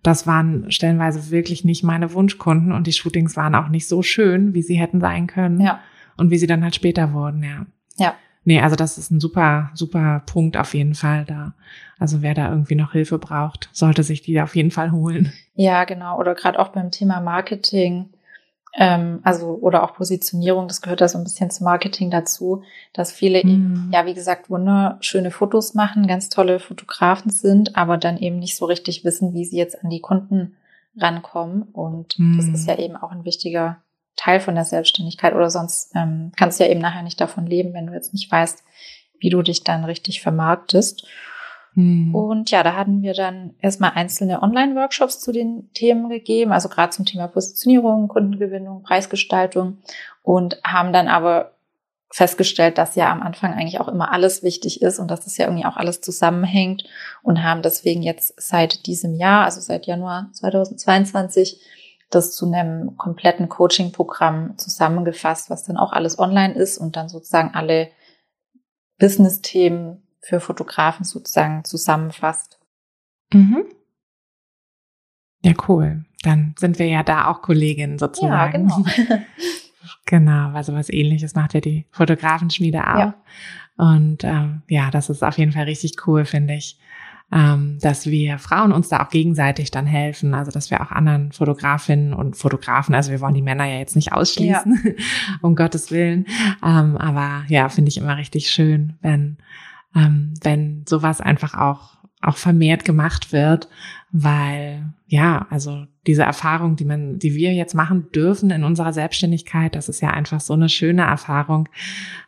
das waren stellenweise wirklich nicht meine Wunschkunden und die Shootings waren auch nicht so schön, wie sie hätten sein können. Ja. Und wie sie dann halt später wurden, ja. Ja. Nee, also das ist ein super, super Punkt auf jeden Fall da. Also wer da irgendwie noch Hilfe braucht, sollte sich die auf jeden Fall holen. Ja, genau. Oder gerade auch beim Thema Marketing, ähm, also oder auch Positionierung, das gehört da so ein bisschen zum Marketing dazu, dass viele mhm. eben, ja, wie gesagt, wunderschöne Fotos machen, ganz tolle Fotografen sind, aber dann eben nicht so richtig wissen, wie sie jetzt an die Kunden rankommen. Und mhm. das ist ja eben auch ein wichtiger Teil von der Selbstständigkeit oder sonst ähm, kannst du ja eben nachher nicht davon leben, wenn du jetzt nicht weißt, wie du dich dann richtig vermarktest. Hm. Und ja, da hatten wir dann erstmal einzelne Online-Workshops zu den Themen gegeben, also gerade zum Thema Positionierung, Kundengewinnung, Preisgestaltung und haben dann aber festgestellt, dass ja am Anfang eigentlich auch immer alles wichtig ist und dass das ja irgendwie auch alles zusammenhängt und haben deswegen jetzt seit diesem Jahr, also seit Januar 2022, das zu einem kompletten Coaching-Programm zusammengefasst, was dann auch alles online ist und dann sozusagen alle Business-Themen für Fotografen sozusagen zusammenfasst. Mhm. Ja, cool. Dann sind wir ja da auch Kolleginnen sozusagen. Ja, genau. [laughs] [laughs] genau, also was ähnliches macht ja die Fotografenschmiede auch. Ja. Und ähm, ja, das ist auf jeden Fall richtig cool, finde ich ähm, dass wir Frauen uns da auch gegenseitig dann helfen, also dass wir auch anderen Fotografinnen und Fotografen, also wir wollen die Männer ja jetzt nicht ausschließen, ja. [laughs] um Gottes Willen, ähm, aber ja, finde ich immer richtig schön, wenn ähm, wenn sowas einfach auch auch vermehrt gemacht wird, weil ja, also diese Erfahrung, die man, die wir jetzt machen dürfen in unserer Selbstständigkeit, das ist ja einfach so eine schöne Erfahrung.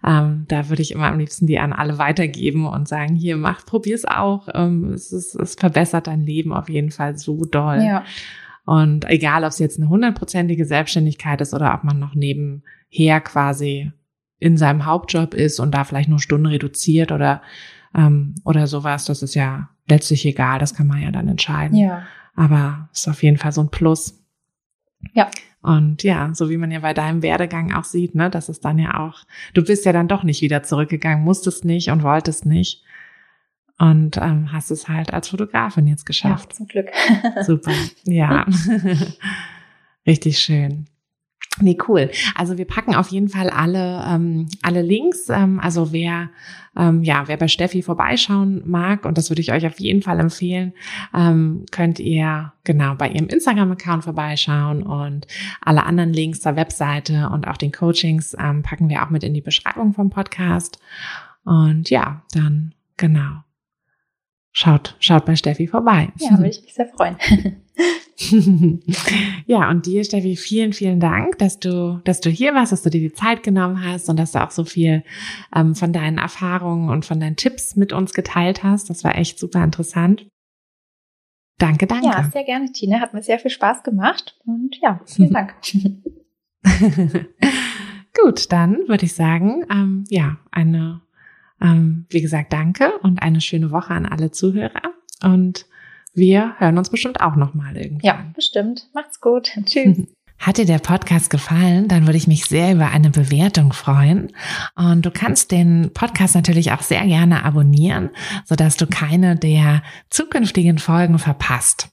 Ähm, da würde ich immer am liebsten die an alle weitergeben und sagen, hier macht, probier's auch. Ähm, es, ist, es verbessert dein Leben auf jeden Fall so doll. Ja. Und egal, ob es jetzt eine hundertprozentige Selbstständigkeit ist oder ob man noch nebenher quasi in seinem Hauptjob ist und da vielleicht nur Stunden reduziert oder ähm, oder sowas, das ist ja letztlich egal, das kann man ja dann entscheiden. Ja. Aber ist auf jeden Fall so ein Plus. Ja. Und ja, so wie man ja bei deinem Werdegang auch sieht, ne, das ist dann ja auch, du bist ja dann doch nicht wieder zurückgegangen, musstest nicht und wolltest nicht. Und ähm, hast es halt als Fotografin jetzt geschafft. Ja, zum Glück. Super. Ja. [laughs] [laughs] Richtig schön. Nee, cool. Also wir packen auf jeden Fall alle, ähm, alle Links. Ähm, also wer, ähm, ja, wer bei Steffi vorbeischauen mag, und das würde ich euch auf jeden Fall empfehlen, ähm, könnt ihr genau bei ihrem Instagram-Account vorbeischauen und alle anderen Links zur Webseite und auch den Coachings ähm, packen wir auch mit in die Beschreibung vom Podcast. Und ja, dann genau. Schaut, schaut bei Steffi vorbei. Ja, würde ich mich sehr freuen. [laughs] ja, und dir, Steffi, vielen, vielen Dank, dass du, dass du hier warst, dass du dir die Zeit genommen hast und dass du auch so viel ähm, von deinen Erfahrungen und von deinen Tipps mit uns geteilt hast. Das war echt super interessant. Danke, danke. Ja, sehr gerne, Tina. Hat mir sehr viel Spaß gemacht. Und ja, vielen Dank. [laughs] Gut, dann würde ich sagen, ähm, ja, eine ähm, wie gesagt, danke und eine schöne Woche an alle Zuhörer. Und wir hören uns bestimmt auch nochmal irgendwie. Ja, bestimmt. Macht's gut. [laughs] Tschüss. [laughs] Hat dir der Podcast gefallen, dann würde ich mich sehr über eine Bewertung freuen. Und du kannst den Podcast natürlich auch sehr gerne abonnieren, sodass du keine der zukünftigen Folgen verpasst.